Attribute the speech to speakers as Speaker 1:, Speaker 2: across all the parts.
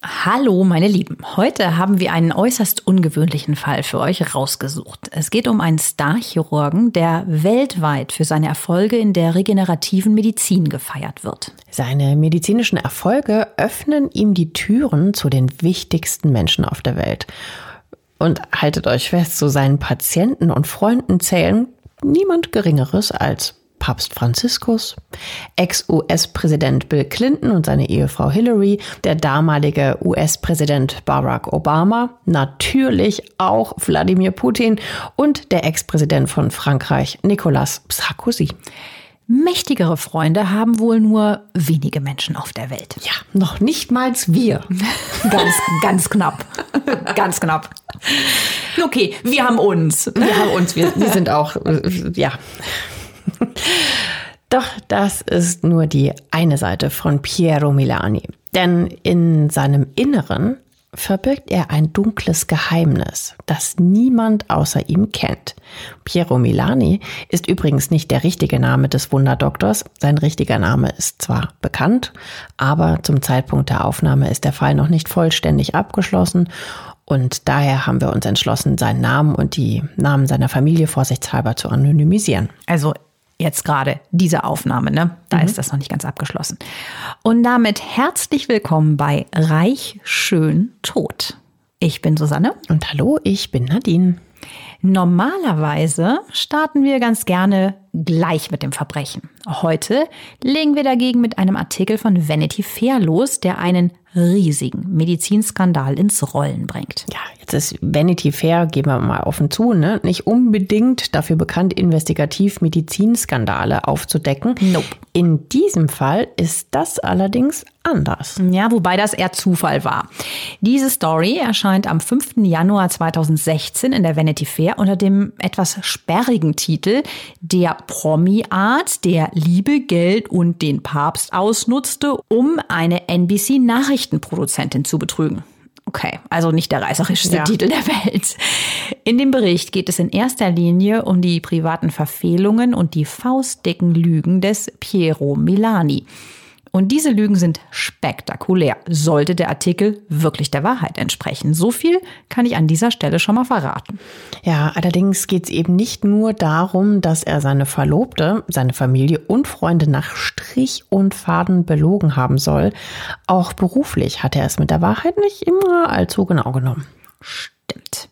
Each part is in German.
Speaker 1: Hallo, meine Lieben. Heute haben wir einen äußerst ungewöhnlichen Fall für euch rausgesucht. Es geht um einen Starchirurgen, der weltweit für seine Erfolge in der regenerativen Medizin gefeiert wird.
Speaker 2: Seine medizinischen Erfolge öffnen ihm die Türen zu den wichtigsten Menschen auf der Welt. Und haltet euch fest, zu seinen Patienten und Freunden zählen niemand Geringeres als Papst Franziskus, Ex-US-Präsident Bill Clinton und seine Ehefrau Hillary, der damalige US-Präsident Barack Obama, natürlich auch Wladimir Putin und der Ex-Präsident von Frankreich Nicolas Sarkozy.
Speaker 1: Mächtigere Freunde haben wohl nur wenige Menschen auf der Welt.
Speaker 2: Ja, noch nicht mal wir.
Speaker 1: ganz, ganz knapp. ganz knapp. Okay, wir haben uns.
Speaker 2: Wir haben uns. Wir, wir sind auch, ja. Doch das ist nur die eine Seite von Piero Milani. Denn in seinem Inneren verbirgt er ein dunkles Geheimnis, das niemand außer ihm kennt. Piero Milani ist übrigens nicht der richtige Name des Wunderdoktors. Sein richtiger Name ist zwar bekannt, aber zum Zeitpunkt der Aufnahme ist der Fall noch nicht vollständig abgeschlossen und daher haben wir uns entschlossen, seinen Namen und die Namen seiner Familie vorsichtshalber zu anonymisieren.
Speaker 1: Also jetzt gerade diese Aufnahme, ne? Da mhm. ist das noch nicht ganz abgeschlossen. Und damit herzlich willkommen bei Reich, Schön, Tot. Ich bin Susanne.
Speaker 2: Und hallo, ich bin Nadine.
Speaker 1: Normalerweise starten wir ganz gerne gleich mit dem Verbrechen. Heute legen wir dagegen mit einem Artikel von Vanity Fair los, der einen riesigen Medizinskandal ins Rollen bringt.
Speaker 2: Ja, jetzt ist Vanity Fair, geben wir mal offen zu, ne? nicht unbedingt dafür bekannt, investigativ Medizinskandale aufzudecken.
Speaker 1: Nope.
Speaker 2: In diesem Fall ist das allerdings anders.
Speaker 1: Ja, wobei das eher Zufall war. Diese Story erscheint am 5. Januar 2016 in der Vanity Fair unter dem etwas sperrigen Titel Der Promi-Arzt, der Liebe, Geld und den Papst ausnutzte, um eine NBC-Nachrichtenproduzentin zu betrügen. Okay, also nicht der reißerischste ja. Titel der Welt. In dem Bericht geht es in erster Linie um die privaten Verfehlungen und die faustdicken Lügen des Piero Milani. Und diese Lügen sind spektakulär, sollte der Artikel wirklich der Wahrheit entsprechen. So viel kann ich an dieser Stelle schon mal verraten.
Speaker 2: Ja, allerdings geht es eben nicht nur darum, dass er seine Verlobte, seine Familie und Freunde nach Strich und Faden belogen haben soll. Auch beruflich hat er es mit der Wahrheit nicht immer allzu genau genommen.
Speaker 1: Stimmt.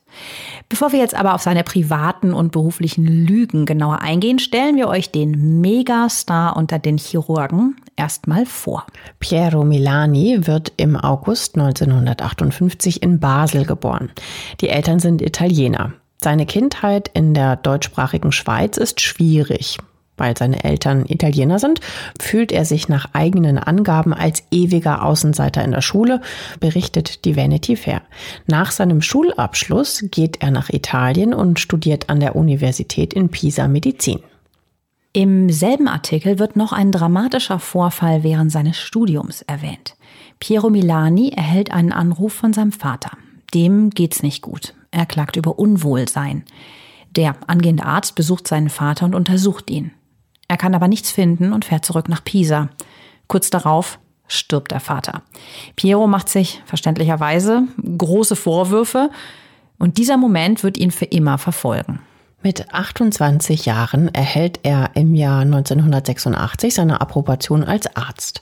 Speaker 1: Bevor wir jetzt aber auf seine privaten und beruflichen Lügen genauer eingehen, stellen wir euch den Megastar unter den Chirurgen erstmal vor.
Speaker 2: Piero Milani wird im August 1958 in Basel geboren. Die Eltern sind Italiener. Seine Kindheit in der deutschsprachigen Schweiz ist schwierig. Weil seine Eltern Italiener sind, fühlt er sich nach eigenen Angaben als ewiger Außenseiter in der Schule, berichtet die Vanity Fair. Nach seinem Schulabschluss geht er nach Italien und studiert an der Universität in Pisa Medizin.
Speaker 1: Im selben Artikel wird noch ein dramatischer Vorfall während seines Studiums erwähnt. Piero Milani erhält einen Anruf von seinem Vater. Dem geht's nicht gut. Er klagt über Unwohlsein. Der angehende Arzt besucht seinen Vater und untersucht ihn. Er kann aber nichts finden und fährt zurück nach Pisa. Kurz darauf stirbt der Vater. Piero macht sich verständlicherweise große Vorwürfe und dieser Moment wird ihn für immer verfolgen.
Speaker 2: Mit 28 Jahren erhält er im Jahr 1986 seine Approbation als Arzt.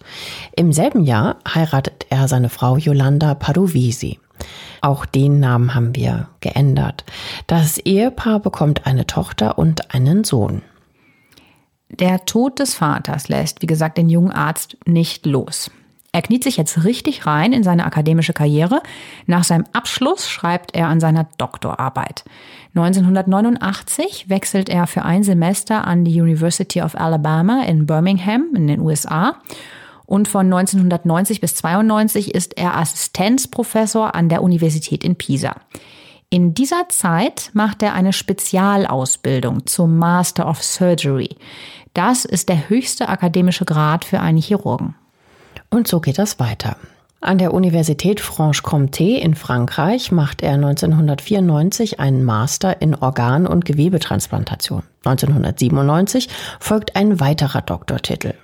Speaker 2: Im selben Jahr heiratet er seine Frau Yolanda Padovisi. Auch den Namen haben wir geändert. Das Ehepaar bekommt eine Tochter und einen Sohn.
Speaker 1: Der Tod des Vaters lässt, wie gesagt, den jungen Arzt nicht los. Er kniet sich jetzt richtig rein in seine akademische Karriere. Nach seinem Abschluss schreibt er an seiner Doktorarbeit. 1989 wechselt er für ein Semester an die University of Alabama in Birmingham in den USA. Und von 1990 bis 92 ist er Assistenzprofessor an der Universität in Pisa. In dieser Zeit macht er eine Spezialausbildung zum Master of Surgery. Das ist der höchste akademische Grad für einen Chirurgen.
Speaker 2: Und so geht das weiter. An der Universität Franche-Comté in Frankreich macht er 1994 einen Master in Organ- und Gewebetransplantation. 1997 folgt ein weiterer Doktortitel.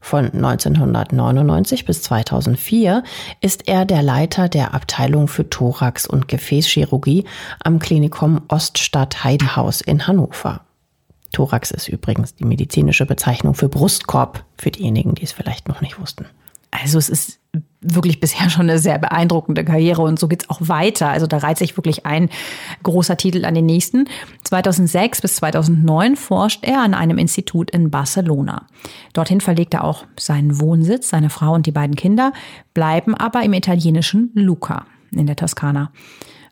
Speaker 2: Von 1999 bis 2004 ist er der Leiter der Abteilung für Thorax- und Gefäßchirurgie am Klinikum Oststadt Heidehaus in Hannover. Thorax ist übrigens die medizinische Bezeichnung für Brustkorb, für diejenigen, die es vielleicht noch nicht wussten.
Speaker 1: Also es ist wirklich bisher schon eine sehr beeindruckende Karriere und so geht's auch weiter. Also da reiht sich wirklich ein großer Titel an den nächsten. 2006 bis 2009 forscht er an einem Institut in Barcelona. Dorthin verlegt er auch seinen Wohnsitz, seine Frau und die beiden Kinder, bleiben aber im italienischen Luca in der Toskana.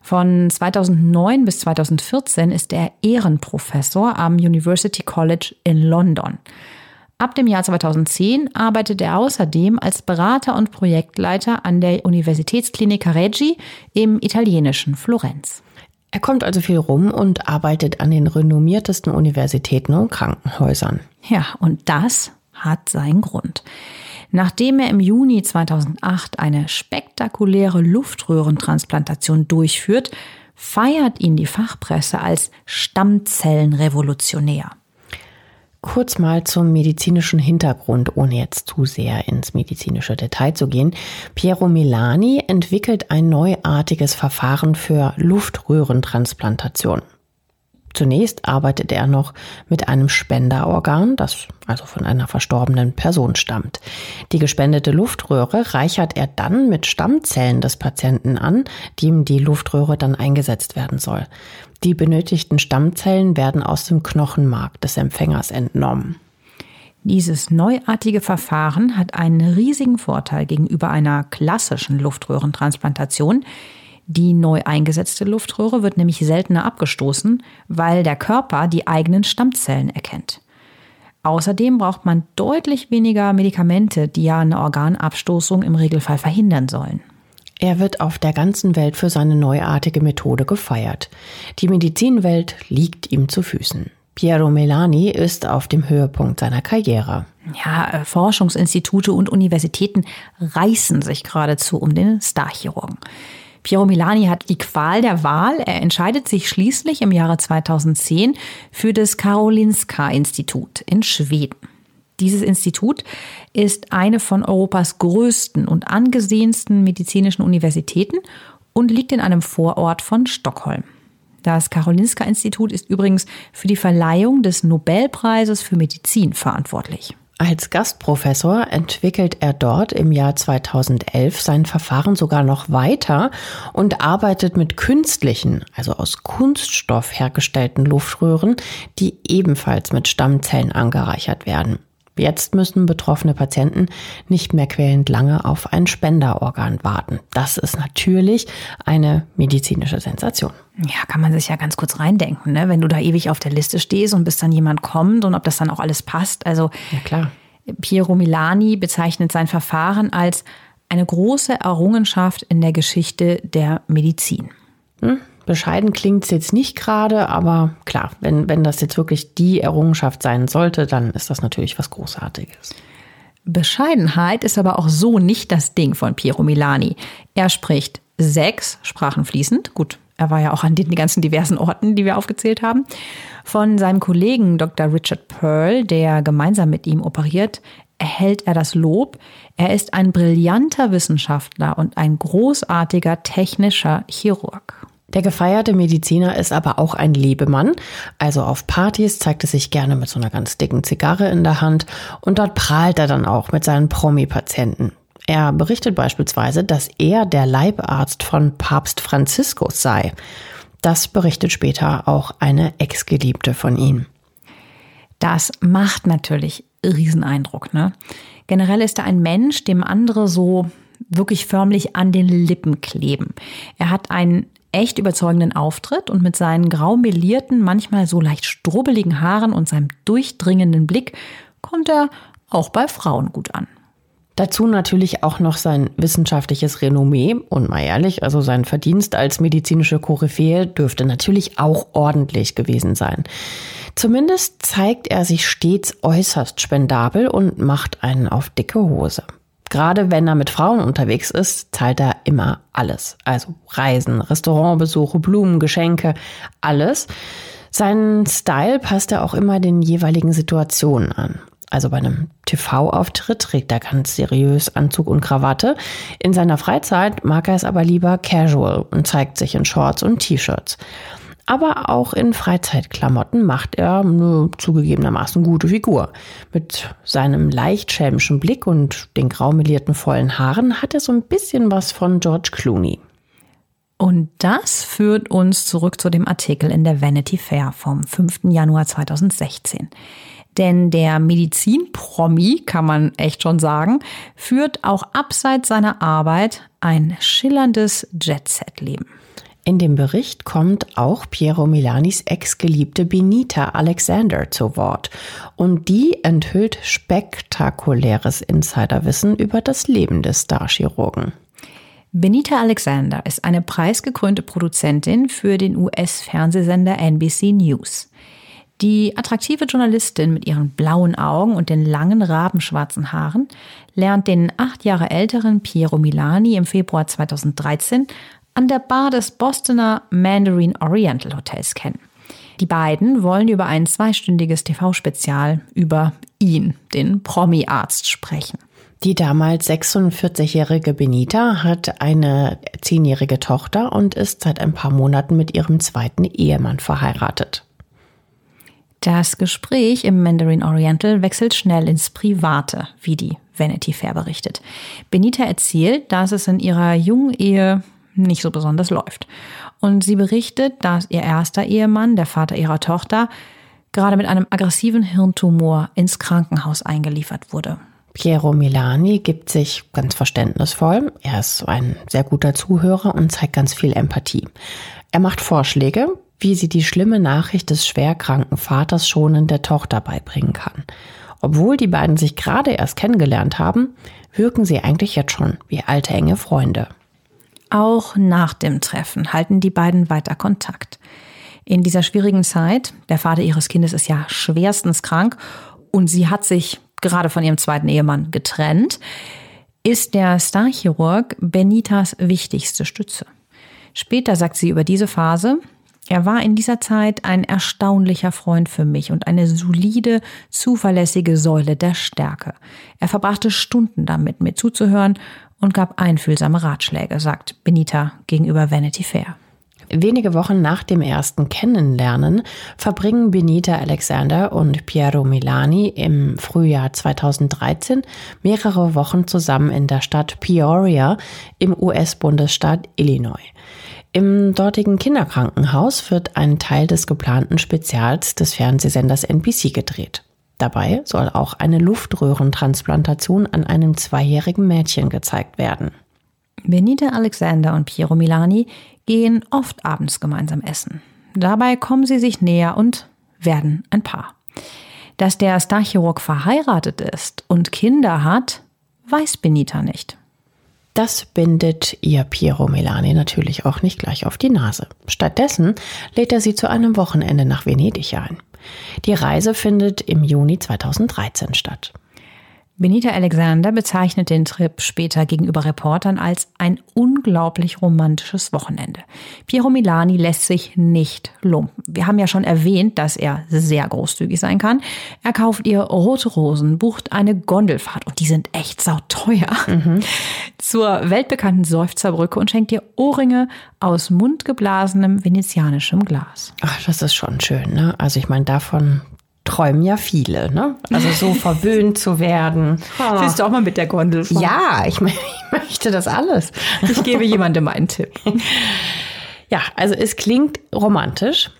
Speaker 1: Von 2009 bis 2014 ist er Ehrenprofessor am University College in London. Ab dem Jahr 2010 arbeitet er außerdem als Berater und Projektleiter an der Universitätsklinik Reggi im italienischen Florenz.
Speaker 2: Er kommt also viel rum und arbeitet an den renommiertesten Universitäten und Krankenhäusern.
Speaker 1: Ja, und das hat seinen Grund. Nachdem er im Juni 2008 eine spektakuläre Luftröhrentransplantation durchführt, feiert ihn die Fachpresse als Stammzellenrevolutionär.
Speaker 2: Kurz mal zum medizinischen Hintergrund, ohne jetzt zu sehr ins medizinische Detail zu gehen. Piero Milani entwickelt ein neuartiges Verfahren für Luftröhrentransplantation. Zunächst arbeitet er noch mit einem Spenderorgan, das also von einer verstorbenen Person stammt. Die gespendete Luftröhre reichert er dann mit Stammzellen des Patienten an, die ihm die Luftröhre dann eingesetzt werden soll. Die benötigten Stammzellen werden aus dem Knochenmark des Empfängers entnommen.
Speaker 1: Dieses neuartige Verfahren hat einen riesigen Vorteil gegenüber einer klassischen Luftröhrentransplantation. Die neu eingesetzte Luftröhre wird nämlich seltener abgestoßen, weil der Körper die eigenen Stammzellen erkennt. Außerdem braucht man deutlich weniger Medikamente, die ja eine Organabstoßung im Regelfall verhindern sollen.
Speaker 2: Er wird auf der ganzen Welt für seine neuartige Methode gefeiert. Die Medizinwelt liegt ihm zu Füßen. Piero Melani ist auf dem Höhepunkt seiner Karriere.
Speaker 1: Ja, äh, Forschungsinstitute und Universitäten reißen sich geradezu um den Starchirurgen. Piero Milani hat die Qual der Wahl. Er entscheidet sich schließlich im Jahre 2010 für das Karolinska-Institut in Schweden. Dieses Institut ist eine von Europas größten und angesehensten medizinischen Universitäten und liegt in einem Vorort von Stockholm. Das Karolinska-Institut ist übrigens für die Verleihung des Nobelpreises für Medizin verantwortlich.
Speaker 2: Als Gastprofessor entwickelt er dort im Jahr 2011 sein Verfahren sogar noch weiter und arbeitet mit künstlichen, also aus Kunststoff hergestellten Luftröhren, die ebenfalls mit Stammzellen angereichert werden. Jetzt müssen betroffene Patienten nicht mehr quälend lange auf ein Spenderorgan warten. Das ist natürlich eine medizinische Sensation.
Speaker 1: Ja, kann man sich ja ganz kurz reindenken, ne? wenn du da ewig auf der Liste stehst und bis dann jemand kommt und ob das dann auch alles passt. Also
Speaker 2: ja, klar.
Speaker 1: Piero Milani bezeichnet sein Verfahren als eine große Errungenschaft in der Geschichte der Medizin.
Speaker 2: Hm? Bescheiden klingt es jetzt nicht gerade, aber klar, wenn, wenn das jetzt wirklich die Errungenschaft sein sollte, dann ist das natürlich was Großartiges.
Speaker 1: Bescheidenheit ist aber auch so nicht das Ding von Piero Milani. Er spricht sechs Sprachen fließend. Gut, er war ja auch an den ganzen diversen Orten, die wir aufgezählt haben. Von seinem Kollegen Dr. Richard Pearl, der gemeinsam mit ihm operiert, erhält er das Lob. Er ist ein brillanter Wissenschaftler und ein großartiger technischer Chirurg.
Speaker 2: Der gefeierte Mediziner ist aber auch ein Lebemann. Also auf Partys zeigt er sich gerne mit so einer ganz dicken Zigarre in der Hand und dort prahlt er dann auch mit seinen Promi-Patienten. Er berichtet beispielsweise, dass er der Leibarzt von Papst Franziskus sei. Das berichtet später auch eine Ex-Geliebte von ihm.
Speaker 1: Das macht natürlich Rieseneindruck. Ne? Generell ist er ein Mensch, dem andere so wirklich förmlich an den Lippen kleben. Er hat einen echt überzeugenden Auftritt und mit seinen grau melierten, manchmal so leicht strubbeligen Haaren und seinem durchdringenden Blick kommt er auch bei Frauen gut an.
Speaker 2: Dazu natürlich auch noch sein wissenschaftliches Renommee und mal ehrlich, also sein Verdienst als medizinische Koryphäe dürfte natürlich auch ordentlich gewesen sein. Zumindest zeigt er sich stets äußerst spendabel und macht einen auf dicke Hose. Gerade wenn er mit Frauen unterwegs ist, zahlt er immer alles. Also Reisen, Restaurantbesuche, Blumen, Geschenke, alles. Sein Style passt er auch immer den jeweiligen Situationen an. Also bei einem TV-Auftritt trägt er ganz seriös Anzug und Krawatte. In seiner Freizeit mag er es aber lieber casual und zeigt sich in Shorts und T-Shirts. Aber auch in Freizeitklamotten macht er eine zugegebenermaßen gute Figur. Mit seinem leicht schelmischen Blick und den graumelierten vollen Haaren hat er so ein bisschen was von George Clooney.
Speaker 1: Und das führt uns zurück zu dem Artikel in der Vanity Fair vom 5. Januar 2016. Denn der Medizin-Promi, kann man echt schon sagen, führt auch abseits seiner Arbeit ein schillerndes Jet-Set-Leben.
Speaker 2: In dem Bericht kommt auch Piero Milanis Ex-Geliebte Benita Alexander zu Wort. Und die enthüllt spektakuläres Insiderwissen über das Leben des Starchirurgen.
Speaker 1: Benita Alexander ist eine preisgekrönte Produzentin für den US-Fernsehsender NBC News. Die attraktive Journalistin mit ihren blauen Augen und den langen rabenschwarzen Haaren lernt den acht Jahre älteren Piero Milani im Februar 2013 an der Bar des Bostoner Mandarin Oriental Hotels kennen. Die beiden wollen über ein zweistündiges TV-Spezial über ihn, den Promi-Arzt, sprechen.
Speaker 2: Die damals 46-jährige Benita hat eine zehnjährige Tochter und ist seit ein paar Monaten mit ihrem zweiten Ehemann verheiratet.
Speaker 1: Das Gespräch im Mandarin Oriental wechselt schnell ins Private, wie die Vanity Fair berichtet. Benita erzählt, dass es in ihrer jungen Ehe nicht so besonders läuft. Und sie berichtet, dass ihr erster Ehemann, der Vater ihrer Tochter, gerade mit einem aggressiven Hirntumor ins Krankenhaus eingeliefert wurde.
Speaker 2: Piero Milani gibt sich ganz verständnisvoll. Er ist ein sehr guter Zuhörer und zeigt ganz viel Empathie. Er macht Vorschläge, wie sie die schlimme Nachricht des schwerkranken Vaters schonend der Tochter beibringen kann. Obwohl die beiden sich gerade erst kennengelernt haben, wirken sie eigentlich jetzt schon wie alte enge Freunde.
Speaker 1: Auch nach dem Treffen halten die beiden weiter Kontakt. In dieser schwierigen Zeit, der Vater ihres Kindes ist ja schwerstens krank und sie hat sich gerade von ihrem zweiten Ehemann getrennt, ist der Starchirurg Benitas wichtigste Stütze. Später sagt sie über diese Phase, er war in dieser Zeit ein erstaunlicher Freund für mich und eine solide, zuverlässige Säule der Stärke. Er verbrachte Stunden damit, mir zuzuhören und gab einfühlsame Ratschläge, sagt Benita gegenüber Vanity Fair.
Speaker 2: Wenige Wochen nach dem ersten Kennenlernen verbringen Benita Alexander und Piero Milani im Frühjahr 2013 mehrere Wochen zusammen in der Stadt Peoria im US-Bundesstaat Illinois. Im dortigen Kinderkrankenhaus wird ein Teil des geplanten Spezials des Fernsehsenders NBC gedreht. Dabei soll auch eine Luftröhrentransplantation an einem zweijährigen Mädchen gezeigt werden.
Speaker 1: Benita Alexander und Piero Milani gehen oft abends gemeinsam essen. Dabei kommen sie sich näher und werden ein Paar. Dass der Starchirurg verheiratet ist und Kinder hat, weiß Benita nicht.
Speaker 2: Das bindet ihr Piero Milani natürlich auch nicht gleich auf die Nase. Stattdessen lädt er sie zu einem Wochenende nach Venedig ein. Die Reise findet im Juni 2013 statt.
Speaker 1: Benita Alexander bezeichnet den Trip später gegenüber Reportern als ein unglaublich romantisches Wochenende. Piero Milani lässt sich nicht lumpen. Wir haben ja schon erwähnt, dass er sehr großzügig sein kann. Er kauft ihr rote Rosen, bucht eine Gondelfahrt und die sind echt sauteuer mhm. zur weltbekannten Seufzerbrücke und schenkt ihr Ohrringe aus mundgeblasenem venezianischem Glas.
Speaker 2: Ach, das ist schon schön, ne? Also ich meine, davon träumen ja viele, ne? Also so verwöhnt zu werden.
Speaker 1: Willst du auch mal mit der Gondel fahren?
Speaker 2: Ja, ich, ich möchte das alles.
Speaker 1: Ich gebe jemandem einen Tipp.
Speaker 2: Ja, also es klingt romantisch.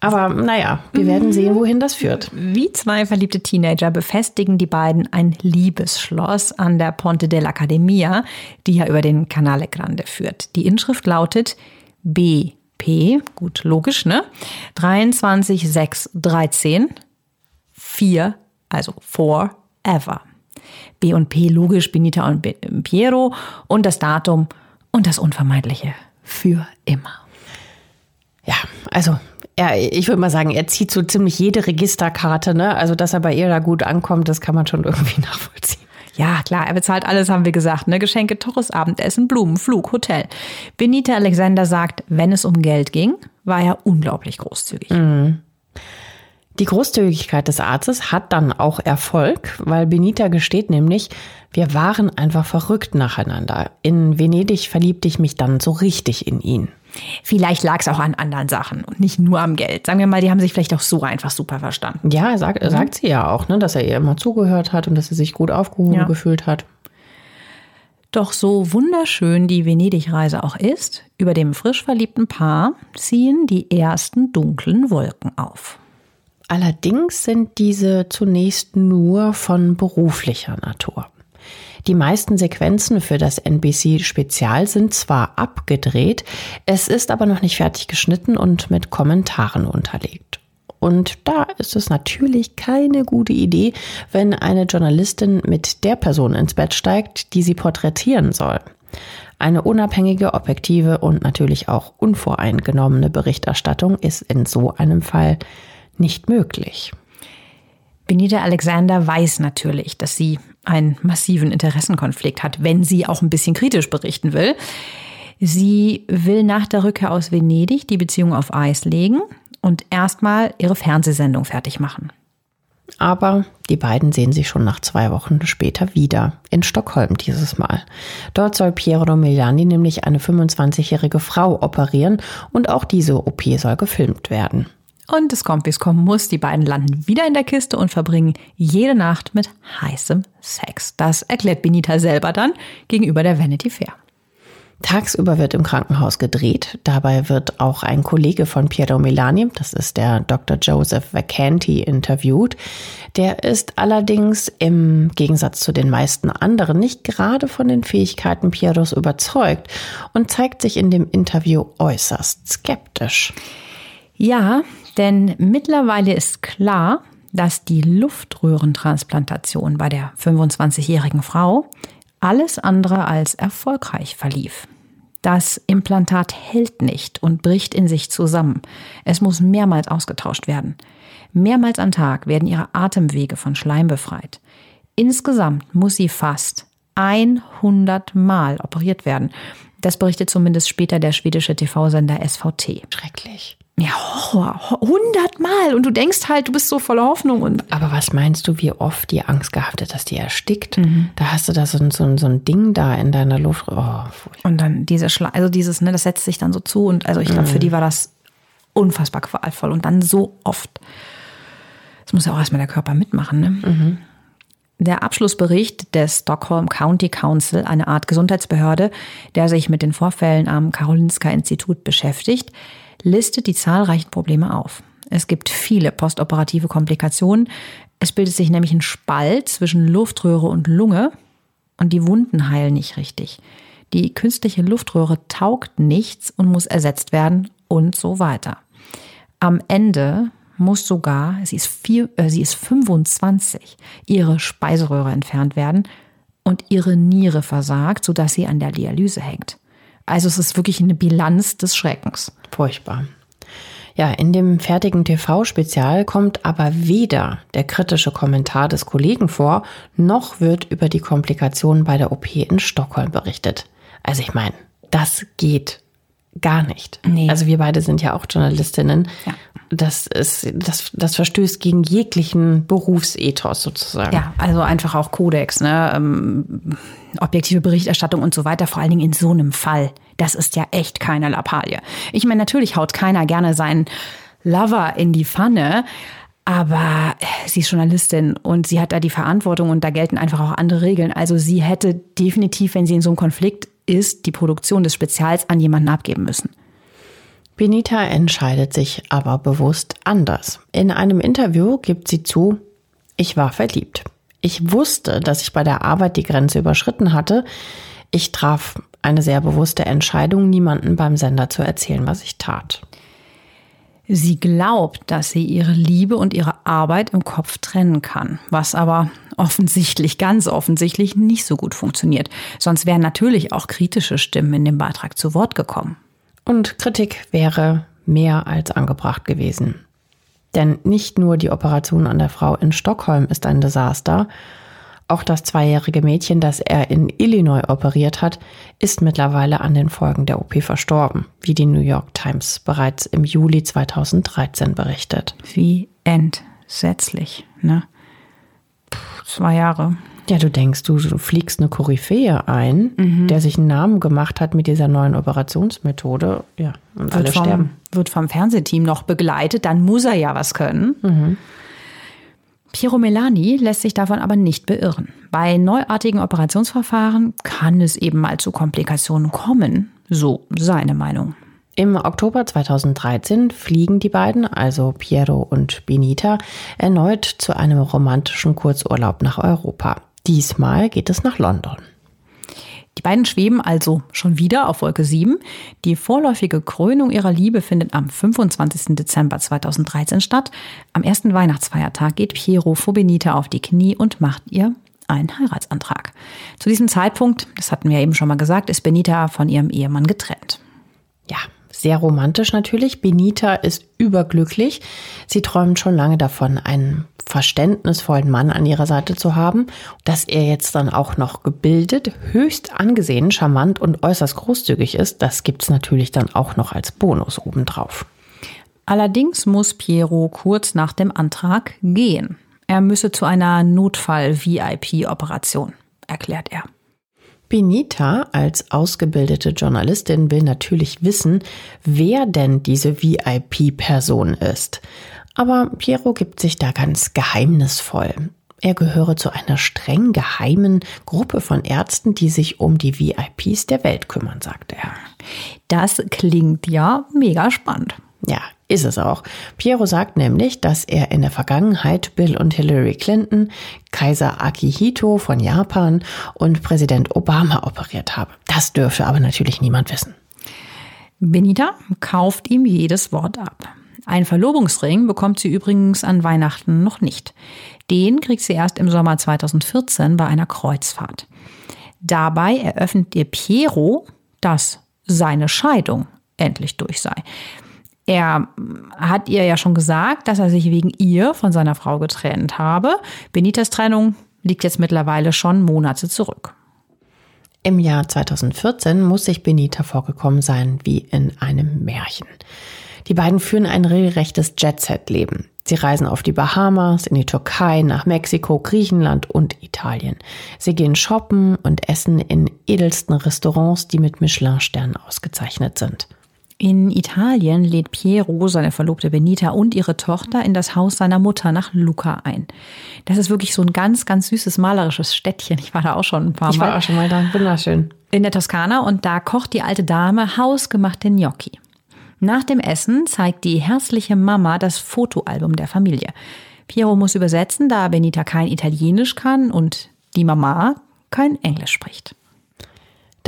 Speaker 2: Aber naja, wir werden sehen, wohin das führt.
Speaker 1: Wie zwei verliebte Teenager befestigen die beiden ein Liebesschloss an der Ponte dell'Accademia, die ja über den Canale Grande führt. Die Inschrift lautet BP, gut logisch, ne? 23613 4, also forever. B und P logisch, Benita und Piero und das Datum und das Unvermeidliche für immer.
Speaker 2: Ja, also er, ich würde mal sagen, er zieht so ziemlich jede Registerkarte, ne? Also, dass er bei ihr da gut ankommt, das kann man schon irgendwie nachvollziehen.
Speaker 1: Ja, klar, er bezahlt alles, haben wir gesagt. Ne? Geschenke, teures Abendessen, Blumen, Flug, Hotel. Benita Alexander sagt, wenn es um Geld ging, war er unglaublich großzügig. Mhm.
Speaker 2: Die Großzügigkeit des Arztes hat dann auch Erfolg, weil Benita gesteht nämlich, wir waren einfach verrückt nacheinander. In Venedig verliebte ich mich dann so richtig in ihn.
Speaker 1: Vielleicht lag es auch an anderen Sachen und nicht nur am Geld. Sagen wir mal, die haben sich vielleicht auch so einfach super verstanden.
Speaker 2: Ja, sag, mhm. sagt sie ja auch, ne, dass er ihr immer zugehört hat und dass sie sich gut aufgehoben ja. gefühlt hat.
Speaker 1: Doch so wunderschön die Venedig-Reise auch ist, über dem frisch verliebten Paar ziehen die ersten dunklen Wolken auf.
Speaker 2: Allerdings sind diese zunächst nur von beruflicher Natur. Die meisten Sequenzen für das NBC Spezial sind zwar abgedreht, es ist aber noch nicht fertig geschnitten und mit Kommentaren unterlegt. Und da ist es natürlich keine gute Idee, wenn eine Journalistin mit der Person ins Bett steigt, die sie porträtieren soll. Eine unabhängige, objektive und natürlich auch unvoreingenommene Berichterstattung ist in so einem Fall nicht möglich.
Speaker 1: Benita Alexander weiß natürlich, dass sie einen massiven Interessenkonflikt hat, wenn sie auch ein bisschen kritisch berichten will. Sie will nach der Rückkehr aus Venedig die Beziehung auf Eis legen und erstmal ihre Fernsehsendung fertig machen.
Speaker 2: Aber die beiden sehen sich schon nach zwei Wochen später wieder. In Stockholm dieses Mal. Dort soll Piero Miliani nämlich eine 25-jährige Frau operieren und auch diese OP soll gefilmt werden.
Speaker 1: Und es kommt, wie es kommen muss. Die beiden landen wieder in der Kiste und verbringen jede Nacht mit heißem Sex. Das erklärt Benita selber dann gegenüber der Vanity Fair.
Speaker 2: Tagsüber wird im Krankenhaus gedreht. Dabei wird auch ein Kollege von Piero Milani, das ist der Dr. Joseph Vacanti, interviewt. Der ist allerdings im Gegensatz zu den meisten anderen nicht gerade von den Fähigkeiten Pieros überzeugt und zeigt sich in dem Interview äußerst skeptisch.
Speaker 1: Ja, denn mittlerweile ist klar, dass die Luftröhrentransplantation bei der 25-jährigen Frau alles andere als erfolgreich verlief. Das Implantat hält nicht und bricht in sich zusammen. Es muss mehrmals ausgetauscht werden. Mehrmals am Tag werden ihre Atemwege von Schleim befreit. Insgesamt muss sie fast 100 Mal operiert werden. Das berichtet zumindest später der schwedische TV-Sender SVT.
Speaker 2: Schrecklich.
Speaker 1: Ja, Horror. Hundertmal. Und du denkst halt, du bist so voller Hoffnung. Und
Speaker 2: Aber was meinst du, wie oft die Angst gehabt hat, dass die erstickt? Mhm. Da hast du da so, so, so ein Ding da in deiner Luft. Oh,
Speaker 1: und dann diese Schla also dieses, ne, das setzt sich dann so zu. Und also ich glaube, mhm. für die war das unfassbar qualvoll. Und dann so oft. Das muss ja auch erstmal der Körper mitmachen, ne? Mhm. Der Abschlussbericht des Stockholm County Council, eine Art Gesundheitsbehörde, der sich mit den Vorfällen am Karolinska Institut beschäftigt, listet die zahlreichen Probleme auf. Es gibt viele postoperative Komplikationen. Es bildet sich nämlich ein Spalt zwischen Luftröhre und Lunge und die Wunden heilen nicht richtig. Die künstliche Luftröhre taugt nichts und muss ersetzt werden und so weiter. Am Ende muss sogar, sie ist, vier, äh, sie ist 25, ihre Speiseröhre entfernt werden und ihre Niere versagt, sodass sie an der Dialyse hängt. Also es ist wirklich eine Bilanz des Schreckens.
Speaker 2: Furchtbar. Ja, in dem fertigen TV-Spezial kommt aber weder der kritische Kommentar des Kollegen vor, noch wird über die Komplikationen bei der OP in Stockholm berichtet. Also ich meine, das geht gar nicht. Nee. Also wir beide sind ja auch Journalistinnen. Ja. Das ist, das, das verstößt gegen jeglichen Berufsethos sozusagen.
Speaker 1: Ja, also einfach auch Kodex, ne? Ähm, objektive Berichterstattung und so weiter, vor allen Dingen in so einem Fall. Das ist ja echt keine Lappalie. Ich meine, natürlich haut keiner gerne seinen Lover in die Pfanne, aber sie ist Journalistin und sie hat da die Verantwortung und da gelten einfach auch andere Regeln. Also sie hätte definitiv, wenn sie in so einem Konflikt ist, die Produktion des Spezials an jemanden abgeben müssen.
Speaker 2: Benita entscheidet sich aber bewusst anders. In einem Interview gibt sie zu, ich war verliebt. Ich wusste, dass ich bei der Arbeit die Grenze überschritten hatte. Ich traf eine sehr bewusste Entscheidung, niemandem beim Sender zu erzählen, was ich tat.
Speaker 1: Sie glaubt, dass sie ihre Liebe und ihre Arbeit im Kopf trennen kann, was aber offensichtlich, ganz offensichtlich nicht so gut funktioniert. Sonst wären natürlich auch kritische Stimmen in dem Beitrag zu Wort gekommen.
Speaker 2: Und Kritik wäre mehr als angebracht gewesen. Denn nicht nur die Operation an der Frau in Stockholm ist ein Desaster, auch das zweijährige Mädchen, das er in Illinois operiert hat, ist mittlerweile an den Folgen der OP verstorben, wie die New York Times bereits im Juli 2013 berichtet.
Speaker 1: Wie entsetzlich, ne? Puh, zwei Jahre.
Speaker 2: Ja, du denkst, du, fliegst eine Koryphäe ein, mhm. der sich einen Namen gemacht hat mit dieser neuen Operationsmethode. Ja, und wird alle
Speaker 1: vom,
Speaker 2: sterben.
Speaker 1: Wird vom Fernsehteam noch begleitet, dann muss er ja was können. Mhm. Piero Melani lässt sich davon aber nicht beirren. Bei neuartigen Operationsverfahren kann es eben mal zu Komplikationen kommen, so seine Meinung.
Speaker 2: Im Oktober 2013 fliegen die beiden, also Piero und Benita, erneut zu einem romantischen Kurzurlaub nach Europa. Diesmal geht es nach London.
Speaker 1: Die beiden schweben also schon wieder auf Wolke 7. Die vorläufige Krönung ihrer Liebe findet am 25. Dezember 2013 statt. Am ersten Weihnachtsfeiertag geht Piero vor Benita auf die Knie und macht ihr einen Heiratsantrag. Zu diesem Zeitpunkt, das hatten wir eben schon mal gesagt, ist Benita von ihrem Ehemann getrennt.
Speaker 2: Ja, sehr romantisch natürlich. Benita ist überglücklich. Sie träumt schon lange davon, einen verständnisvollen Mann an ihrer Seite zu haben. Dass er jetzt dann auch noch gebildet, höchst angesehen, charmant und äußerst großzügig ist, das gibt's natürlich dann auch noch als Bonus obendrauf.
Speaker 1: Allerdings muss Piero kurz nach dem Antrag gehen. Er müsse zu einer Notfall-VIP-Operation, erklärt er.
Speaker 2: Benita als ausgebildete Journalistin will natürlich wissen, wer denn diese VIP-Person ist. Aber Piero gibt sich da ganz geheimnisvoll. Er gehöre zu einer streng geheimen Gruppe von Ärzten, die sich um die VIPs der Welt kümmern, sagte er.
Speaker 1: Das klingt ja mega spannend.
Speaker 2: Ja, ist es auch. Piero sagt nämlich, dass er in der Vergangenheit Bill und Hillary Clinton, Kaiser Akihito von Japan und Präsident Obama operiert habe. Das dürfte aber natürlich niemand wissen.
Speaker 1: Benita kauft ihm jedes Wort ab. Ein Verlobungsring bekommt sie übrigens an Weihnachten noch nicht. Den kriegt sie erst im Sommer 2014 bei einer Kreuzfahrt. Dabei eröffnet ihr Piero, dass seine Scheidung endlich durch sei. Er hat ihr ja schon gesagt, dass er sich wegen ihr von seiner Frau getrennt habe. Benitas Trennung liegt jetzt mittlerweile schon Monate zurück.
Speaker 2: Im Jahr 2014 muss sich Benita vorgekommen sein wie in einem Märchen. Die beiden führen ein regelrechtes Jet-Set-Leben. Sie reisen auf die Bahamas, in die Türkei, nach Mexiko, Griechenland und Italien. Sie gehen shoppen und essen in edelsten Restaurants, die mit Michelin-Sternen ausgezeichnet sind.
Speaker 1: In Italien lädt Piero seine Verlobte Benita und ihre Tochter in das Haus seiner Mutter nach Lucca ein. Das ist wirklich so ein ganz, ganz süßes malerisches Städtchen. Ich war da auch schon ein paar Mal.
Speaker 2: Ich war auch schon mal da. Wunderschön.
Speaker 1: In der Toskana und da kocht die alte Dame hausgemachte Gnocchi. Nach dem Essen zeigt die herzliche Mama das Fotoalbum der Familie. Piero muss übersetzen, da Benita kein Italienisch kann und die Mama kein Englisch spricht.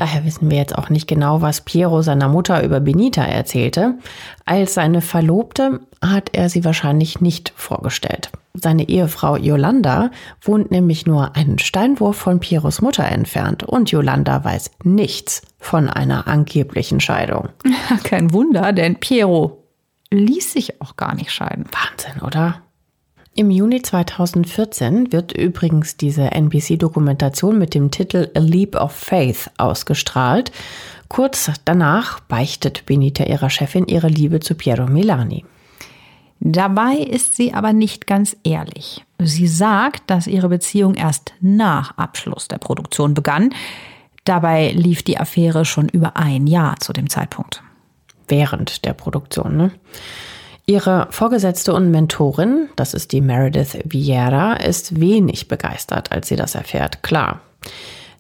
Speaker 2: Daher wissen wir jetzt auch nicht genau, was Piero seiner Mutter über Benita erzählte. Als seine Verlobte hat er sie wahrscheinlich nicht vorgestellt. Seine Ehefrau Yolanda wohnt nämlich nur einen Steinwurf von Pieros Mutter entfernt und Yolanda weiß nichts von einer angeblichen Scheidung.
Speaker 1: Kein Wunder, denn Piero ließ sich auch gar nicht scheiden.
Speaker 2: Wahnsinn, oder? Im Juni 2014 wird übrigens diese NBC-Dokumentation mit dem Titel A Leap of Faith ausgestrahlt. Kurz danach beichtet Benita ihrer Chefin ihre Liebe zu Piero Milani.
Speaker 1: Dabei ist sie aber nicht ganz ehrlich. Sie sagt, dass ihre Beziehung erst nach Abschluss der Produktion begann. Dabei lief die Affäre schon über ein Jahr zu dem Zeitpunkt.
Speaker 2: Während der Produktion, ne? Ihre Vorgesetzte und Mentorin, das ist die Meredith Vieira, ist wenig begeistert, als sie das erfährt, klar.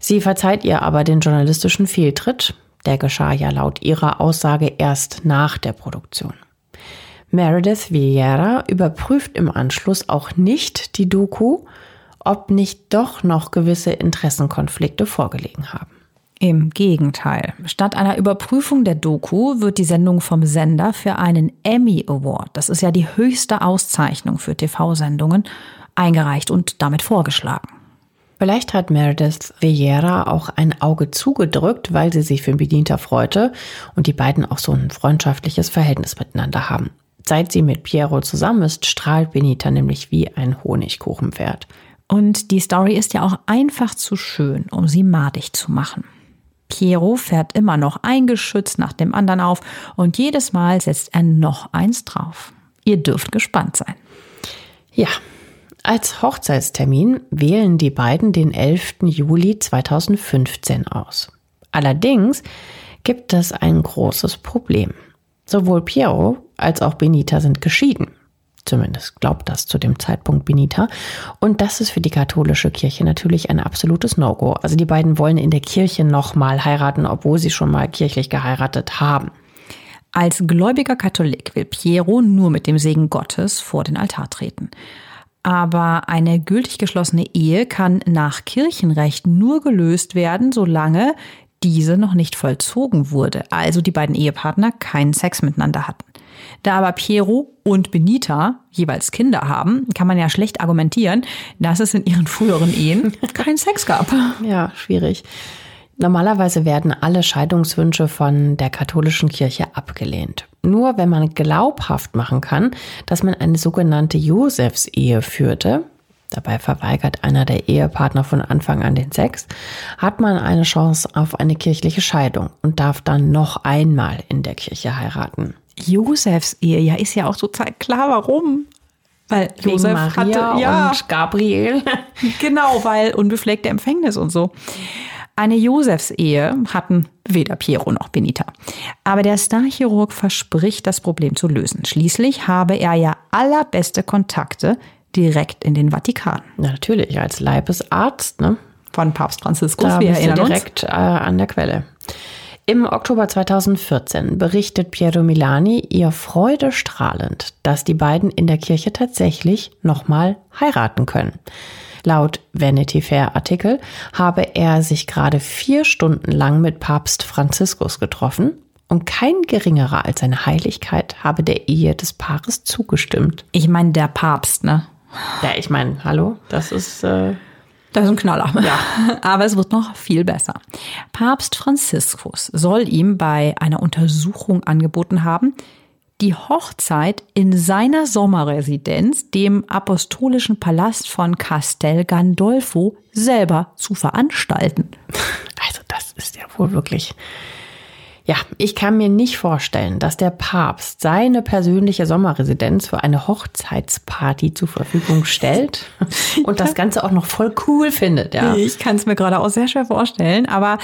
Speaker 2: Sie verzeiht ihr aber den journalistischen Fehltritt. Der geschah ja laut ihrer Aussage erst nach der Produktion. Meredith Vieira überprüft im Anschluss auch nicht die Doku, ob nicht doch noch gewisse Interessenkonflikte vorgelegen haben.
Speaker 1: Im Gegenteil. Statt einer Überprüfung der Doku wird die Sendung vom Sender für einen Emmy Award, das ist ja die höchste Auszeichnung für TV-Sendungen, eingereicht und damit vorgeschlagen.
Speaker 2: Vielleicht hat Meredith Vieira auch ein Auge zugedrückt, weil sie sich für Benita freute und die beiden auch so ein freundschaftliches Verhältnis miteinander haben. Seit sie mit Piero zusammen ist, strahlt Benita nämlich wie ein Honigkuchenpferd.
Speaker 1: Und die Story ist ja auch einfach zu schön, um sie madig zu machen. Piero fährt immer noch ein Geschütz nach dem anderen auf und jedes Mal setzt er noch eins drauf. Ihr dürft gespannt sein.
Speaker 2: Ja, als Hochzeitstermin wählen die beiden den 11. Juli 2015 aus. Allerdings gibt es ein großes Problem. Sowohl Piero als auch Benita sind geschieden. Zumindest glaubt das zu dem Zeitpunkt Benita. Und das ist für die katholische Kirche natürlich ein absolutes No-Go. Also die beiden wollen in der Kirche nochmal heiraten, obwohl sie schon mal kirchlich geheiratet haben.
Speaker 1: Als gläubiger Katholik will Piero nur mit dem Segen Gottes vor den Altar treten. Aber eine gültig geschlossene Ehe kann nach Kirchenrecht nur gelöst werden, solange diese noch nicht vollzogen wurde, also die beiden Ehepartner keinen Sex miteinander hatten. Da aber Piero und Benita jeweils Kinder haben, kann man ja schlecht argumentieren, dass es in ihren früheren Ehen keinen Sex gab.
Speaker 2: Ja, schwierig. Normalerweise werden alle Scheidungswünsche von der katholischen Kirche abgelehnt. Nur wenn man glaubhaft machen kann, dass man eine sogenannte Josefsehe führte, dabei verweigert einer der Ehepartner von Anfang an den Sex, hat man eine Chance auf eine kirchliche Scheidung und darf dann noch einmal in der Kirche heiraten.
Speaker 1: Josefsehe, ja, ist ja auch total klar, warum.
Speaker 2: Weil Wegen Josef Maria hatte, ja, und Gabriel.
Speaker 1: genau, weil unbefleckte Empfängnis und so. Eine Josefsehe hatten weder Piero noch Benita. Aber der Starchirurg verspricht, das Problem zu lösen. Schließlich habe er ja allerbeste Kontakte direkt in den Vatikan.
Speaker 2: Ja, natürlich, als Leibesarzt, ne?
Speaker 1: Von Papst Franziskus,
Speaker 2: da wir erinnern direkt. Äh, an der Quelle. Im Oktober 2014 berichtet Piero Milani ihr freudestrahlend, dass die beiden in der Kirche tatsächlich nochmal heiraten können. Laut Vanity Fair Artikel habe er sich gerade vier Stunden lang mit Papst Franziskus getroffen und kein geringerer als seine Heiligkeit habe der Ehe des Paares zugestimmt.
Speaker 1: Ich meine, der Papst, ne?
Speaker 2: Ja, ich meine, hallo, das ist. Äh
Speaker 1: das ist ein Knaller. Ja. Aber es wird noch viel besser. Papst Franziskus soll ihm bei einer Untersuchung angeboten haben, die Hochzeit in seiner Sommerresidenz, dem apostolischen Palast von Castel Gandolfo, selber zu veranstalten.
Speaker 2: Also das ist ja wohl wirklich ja, ich kann mir nicht vorstellen, dass der Papst seine persönliche Sommerresidenz für eine Hochzeitsparty zur Verfügung stellt und das Ganze auch noch voll cool findet. Ja.
Speaker 1: Ich kann es mir gerade auch sehr schwer vorstellen, aber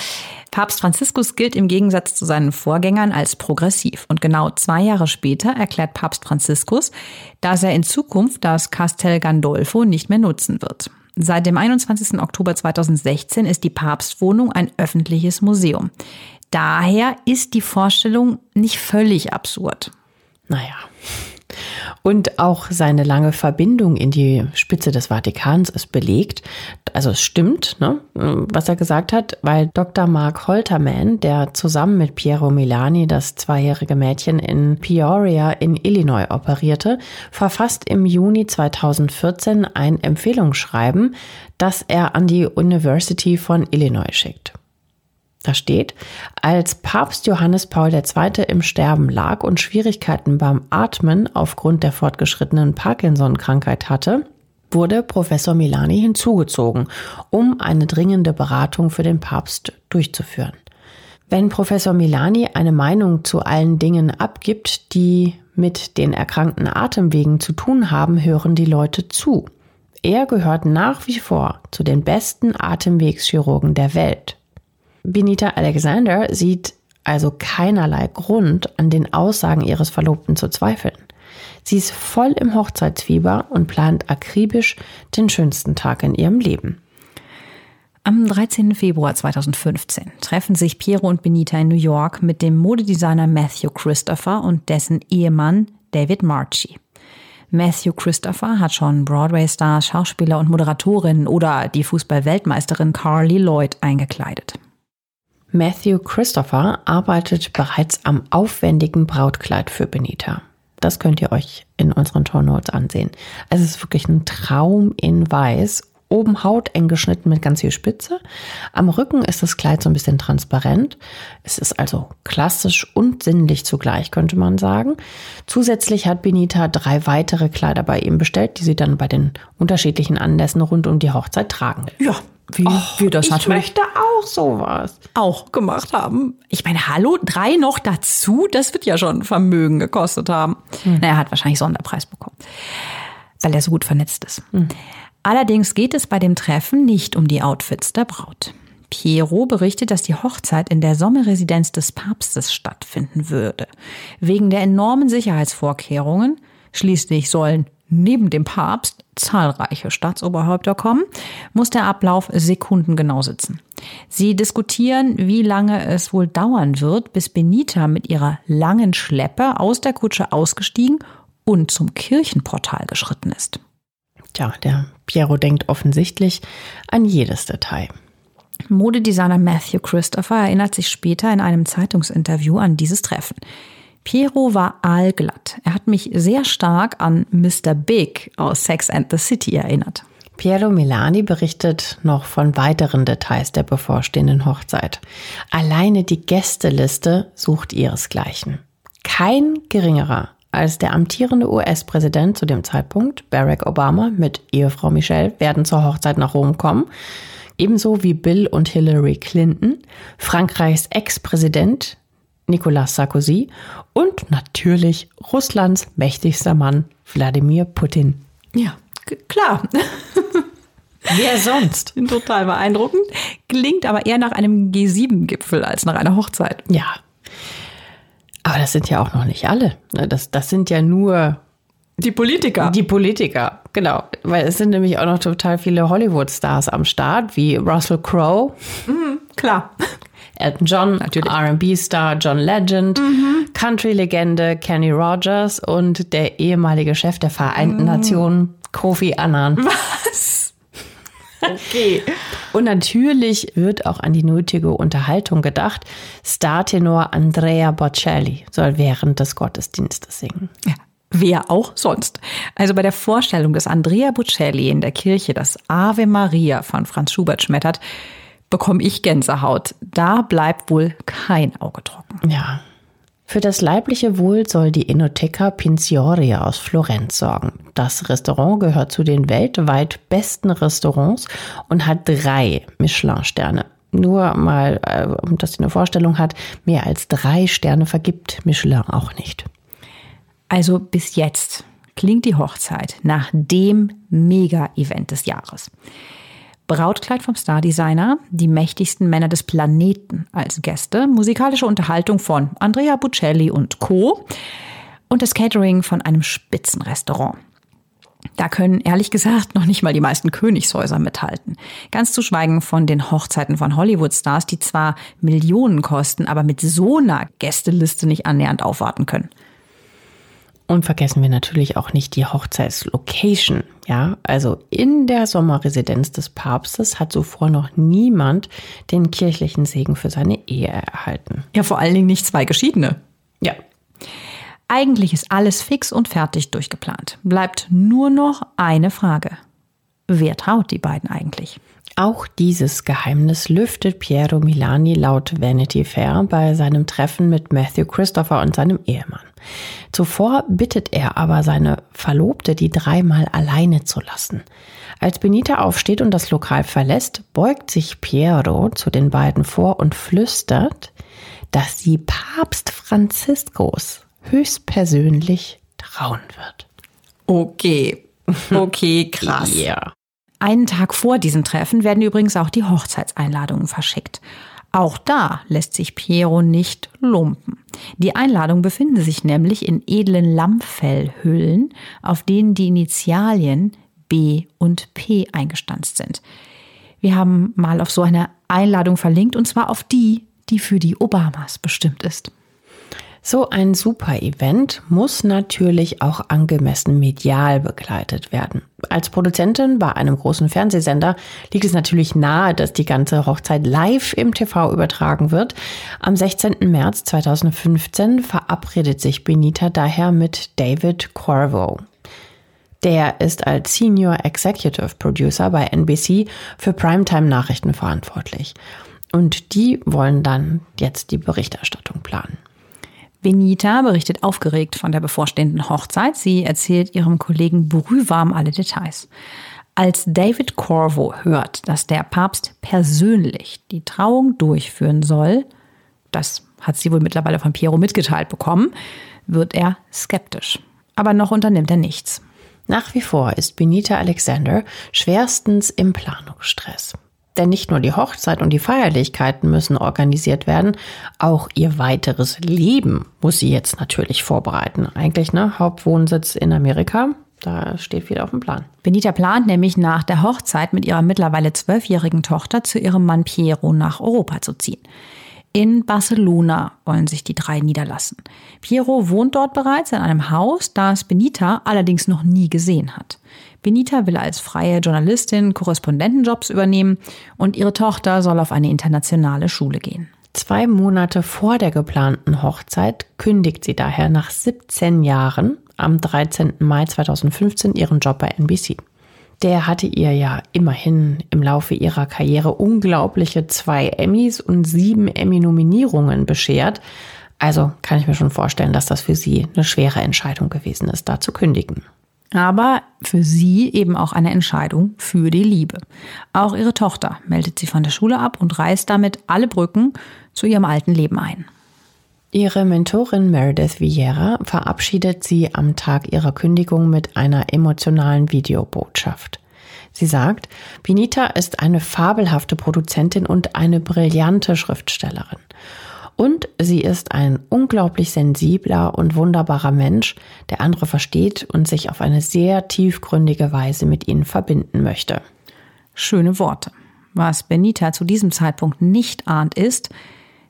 Speaker 1: Papst Franziskus gilt im Gegensatz zu seinen Vorgängern als progressiv. Und genau zwei Jahre später erklärt Papst Franziskus, dass er in Zukunft das Castel Gandolfo nicht mehr nutzen wird. Seit dem 21. Oktober 2016 ist die Papstwohnung ein öffentliches Museum. Daher ist die Vorstellung nicht völlig absurd.
Speaker 2: Naja. Und auch seine lange Verbindung in die Spitze des Vatikans ist belegt. Also es stimmt, ne, was er gesagt hat, weil Dr. Mark Holterman, der zusammen mit Piero Milani das zweijährige Mädchen in Peoria in Illinois operierte, verfasst im Juni 2014 ein Empfehlungsschreiben, das er an die University von Illinois schickt. Da steht, als Papst Johannes Paul II. im Sterben lag und Schwierigkeiten beim Atmen aufgrund der fortgeschrittenen Parkinson-Krankheit hatte, wurde Professor Milani hinzugezogen, um eine dringende Beratung für den Papst durchzuführen. Wenn Professor Milani eine Meinung zu allen Dingen abgibt, die mit den erkrankten Atemwegen zu tun haben, hören die Leute zu. Er gehört nach wie vor zu den besten Atemwegschirurgen der Welt. Benita Alexander sieht also keinerlei Grund, an den Aussagen ihres Verlobten zu zweifeln. Sie ist voll im Hochzeitsfieber und plant akribisch den schönsten Tag in ihrem Leben.
Speaker 1: Am 13. Februar 2015 treffen sich Piero und Benita in New York mit dem Modedesigner Matthew Christopher und dessen Ehemann David Marchi. Matthew Christopher hat schon Broadway-Stars, Schauspieler und Moderatorinnen oder die Fußball-Weltmeisterin Carly Lloyd eingekleidet.
Speaker 2: Matthew Christopher arbeitet bereits am aufwendigen Brautkleid für Benita. Das könnt ihr euch in unseren Show Notes ansehen. Es ist wirklich ein Traum in Weiß Oben hauteng geschnitten mit ganz viel Spitze. Am Rücken ist das Kleid so ein bisschen transparent. Es ist also klassisch und sinnlich zugleich, könnte man sagen. Zusätzlich hat Benita drei weitere Kleider bei ihm bestellt, die sie dann bei den unterschiedlichen Anlässen rund um die Hochzeit tragen will.
Speaker 1: Ja, wie Och, wir das
Speaker 2: ich
Speaker 1: natürlich
Speaker 2: möchte auch sowas.
Speaker 1: Auch gemacht haben. Ich meine, hallo, drei noch dazu, das wird ja schon Vermögen gekostet haben. Hm. Na, er hat wahrscheinlich Sonderpreis bekommen, weil er so gut vernetzt ist. Hm. Allerdings geht es bei dem Treffen nicht um die Outfits der Braut. Piero berichtet, dass die Hochzeit in der Sommerresidenz des Papstes stattfinden würde. Wegen der enormen Sicherheitsvorkehrungen, schließlich sollen neben dem Papst zahlreiche Staatsoberhäupter kommen, muss der Ablauf sekundengenau sitzen. Sie diskutieren, wie lange es wohl dauern wird, bis Benita mit ihrer langen Schleppe aus der Kutsche ausgestiegen und zum Kirchenportal geschritten ist.
Speaker 2: Tja, der Piero denkt offensichtlich an jedes Detail.
Speaker 1: Modedesigner Matthew Christopher erinnert sich später in einem Zeitungsinterview an dieses Treffen. Piero war aalglatt. Er hat mich sehr stark an Mr. Big aus Sex and the City erinnert.
Speaker 2: Piero Milani berichtet noch von weiteren Details der bevorstehenden Hochzeit. Alleine die Gästeliste sucht ihresgleichen. Kein geringerer als der amtierende US-Präsident zu dem Zeitpunkt, Barack Obama, mit Ehefrau Michelle werden zur Hochzeit nach Rom kommen. Ebenso wie Bill und Hillary Clinton, Frankreichs Ex-Präsident Nicolas Sarkozy und natürlich Russlands mächtigster Mann Wladimir Putin.
Speaker 1: Ja, klar.
Speaker 2: Wer sonst?
Speaker 1: Total beeindruckend. Klingt aber eher nach einem G7-Gipfel als nach einer Hochzeit.
Speaker 2: Ja, aber das sind ja auch noch nicht alle. Ne, das, das sind ja nur
Speaker 1: die Politiker.
Speaker 2: Die Politiker, genau. Weil es sind nämlich auch noch total viele Hollywood-Stars am Start, wie Russell Crowe.
Speaker 1: Mhm, klar.
Speaker 2: Elton John, natürlich RB-Star John Legend, mhm. Country-Legende Kenny Rogers und der ehemalige Chef der Vereinten mhm. Nationen, Kofi Annan.
Speaker 1: Was?
Speaker 2: Okay. Und natürlich wird auch an die nötige Unterhaltung gedacht. Startenor Andrea Bocelli soll während des Gottesdienstes singen.
Speaker 1: Ja. Wer auch sonst. Also bei der Vorstellung, dass Andrea Bocelli in der Kirche das Ave Maria von Franz Schubert schmettert, bekomme ich Gänsehaut. Da bleibt wohl kein Auge trocken.
Speaker 2: Ja, für das leibliche Wohl soll die Enoteca Pinzioria aus Florenz sorgen. Das Restaurant gehört zu den weltweit besten Restaurants und hat drei Michelin-Sterne. Nur mal, äh, dass ihr eine Vorstellung hat, mehr als drei Sterne vergibt Michelin auch nicht.
Speaker 1: Also bis jetzt klingt die Hochzeit nach dem Mega-Event des Jahres. Brautkleid vom Stardesigner, die mächtigsten Männer des Planeten als Gäste, musikalische Unterhaltung von Andrea Bocelli und Co. und das Catering von einem Spitzenrestaurant. Da können ehrlich gesagt noch nicht mal die meisten Königshäuser mithalten. Ganz zu schweigen von den Hochzeiten von Hollywood-Stars, die zwar Millionen kosten, aber mit so einer Gästeliste nicht annähernd aufwarten können.
Speaker 2: Und vergessen wir natürlich auch nicht die Hochzeitslocation. Ja, also in der Sommerresidenz des Papstes hat zuvor noch niemand den kirchlichen Segen für seine Ehe erhalten.
Speaker 1: Ja, vor allen Dingen nicht zwei Geschiedene.
Speaker 2: Ja.
Speaker 1: Eigentlich ist alles fix und fertig durchgeplant. Bleibt nur noch eine Frage. Wer traut die beiden eigentlich?
Speaker 2: Auch dieses Geheimnis lüftet Piero Milani laut Vanity Fair bei seinem Treffen mit Matthew Christopher und seinem Ehemann. Zuvor bittet er aber seine Verlobte, die dreimal alleine zu lassen. Als Benita aufsteht und das Lokal verlässt, beugt sich Piero zu den beiden vor und flüstert, dass sie Papst Franziskus höchstpersönlich trauen wird.
Speaker 1: Okay, okay, krass.
Speaker 2: Ja.
Speaker 1: Einen Tag vor diesem Treffen werden übrigens auch die Hochzeitseinladungen verschickt. Auch da lässt sich Piero nicht lumpen. Die Einladungen befinden sich nämlich in edlen Lammfellhüllen, auf denen die Initialien B und P eingestanzt sind. Wir haben mal auf so eine Einladung verlinkt und zwar auf die, die für die Obamas bestimmt ist.
Speaker 2: So ein Super-Event muss natürlich auch angemessen medial begleitet werden. Als Produzentin bei einem großen Fernsehsender liegt es natürlich nahe, dass die ganze Hochzeit live im TV übertragen wird. Am 16. März 2015 verabredet sich Benita daher mit David Corvo. Der ist als Senior Executive Producer bei NBC für Primetime-Nachrichten verantwortlich. Und die wollen dann jetzt die Berichterstattung planen.
Speaker 1: Benita berichtet aufgeregt von der bevorstehenden Hochzeit. Sie erzählt ihrem Kollegen brühwarm alle Details. Als David Corvo hört, dass der Papst persönlich die Trauung durchführen soll, das hat sie wohl mittlerweile von Piero mitgeteilt bekommen, wird er skeptisch. Aber noch unternimmt er nichts.
Speaker 2: Nach wie vor ist Benita Alexander schwerstens im Planungsstress. Denn nicht nur die Hochzeit und die Feierlichkeiten müssen organisiert werden, auch ihr weiteres Leben muss sie jetzt natürlich vorbereiten. Eigentlich, ne? Hauptwohnsitz in Amerika. Da steht viel auf dem Plan.
Speaker 1: Benita plant nämlich nach der Hochzeit mit ihrer mittlerweile zwölfjährigen Tochter zu ihrem Mann Piero nach Europa zu ziehen. In Barcelona wollen sich die drei niederlassen. Piero wohnt dort bereits in einem Haus, das Benita allerdings noch nie gesehen hat. Benita will als freie Journalistin Korrespondentenjobs übernehmen und ihre Tochter soll auf eine internationale Schule gehen.
Speaker 2: Zwei Monate vor der geplanten Hochzeit kündigt sie daher nach 17 Jahren am 13. Mai 2015 ihren Job bei NBC. Der hatte ihr ja immerhin im Laufe ihrer Karriere unglaubliche zwei Emmys und sieben Emmy-Nominierungen beschert. Also kann ich mir schon vorstellen, dass das für sie eine schwere Entscheidung gewesen ist, da zu kündigen
Speaker 1: aber für sie eben auch eine Entscheidung für die Liebe. Auch ihre Tochter meldet sie von der Schule ab und reißt damit alle Brücken zu ihrem alten Leben ein.
Speaker 2: Ihre Mentorin Meredith Vieira verabschiedet sie am Tag ihrer Kündigung mit einer emotionalen Videobotschaft. Sie sagt, Benita ist eine fabelhafte Produzentin und eine brillante Schriftstellerin. Und sie ist ein unglaublich sensibler und wunderbarer Mensch, der andere versteht und sich auf eine sehr tiefgründige Weise mit ihnen verbinden möchte.
Speaker 1: Schöne Worte. Was Benita zu diesem Zeitpunkt nicht ahnt, ist,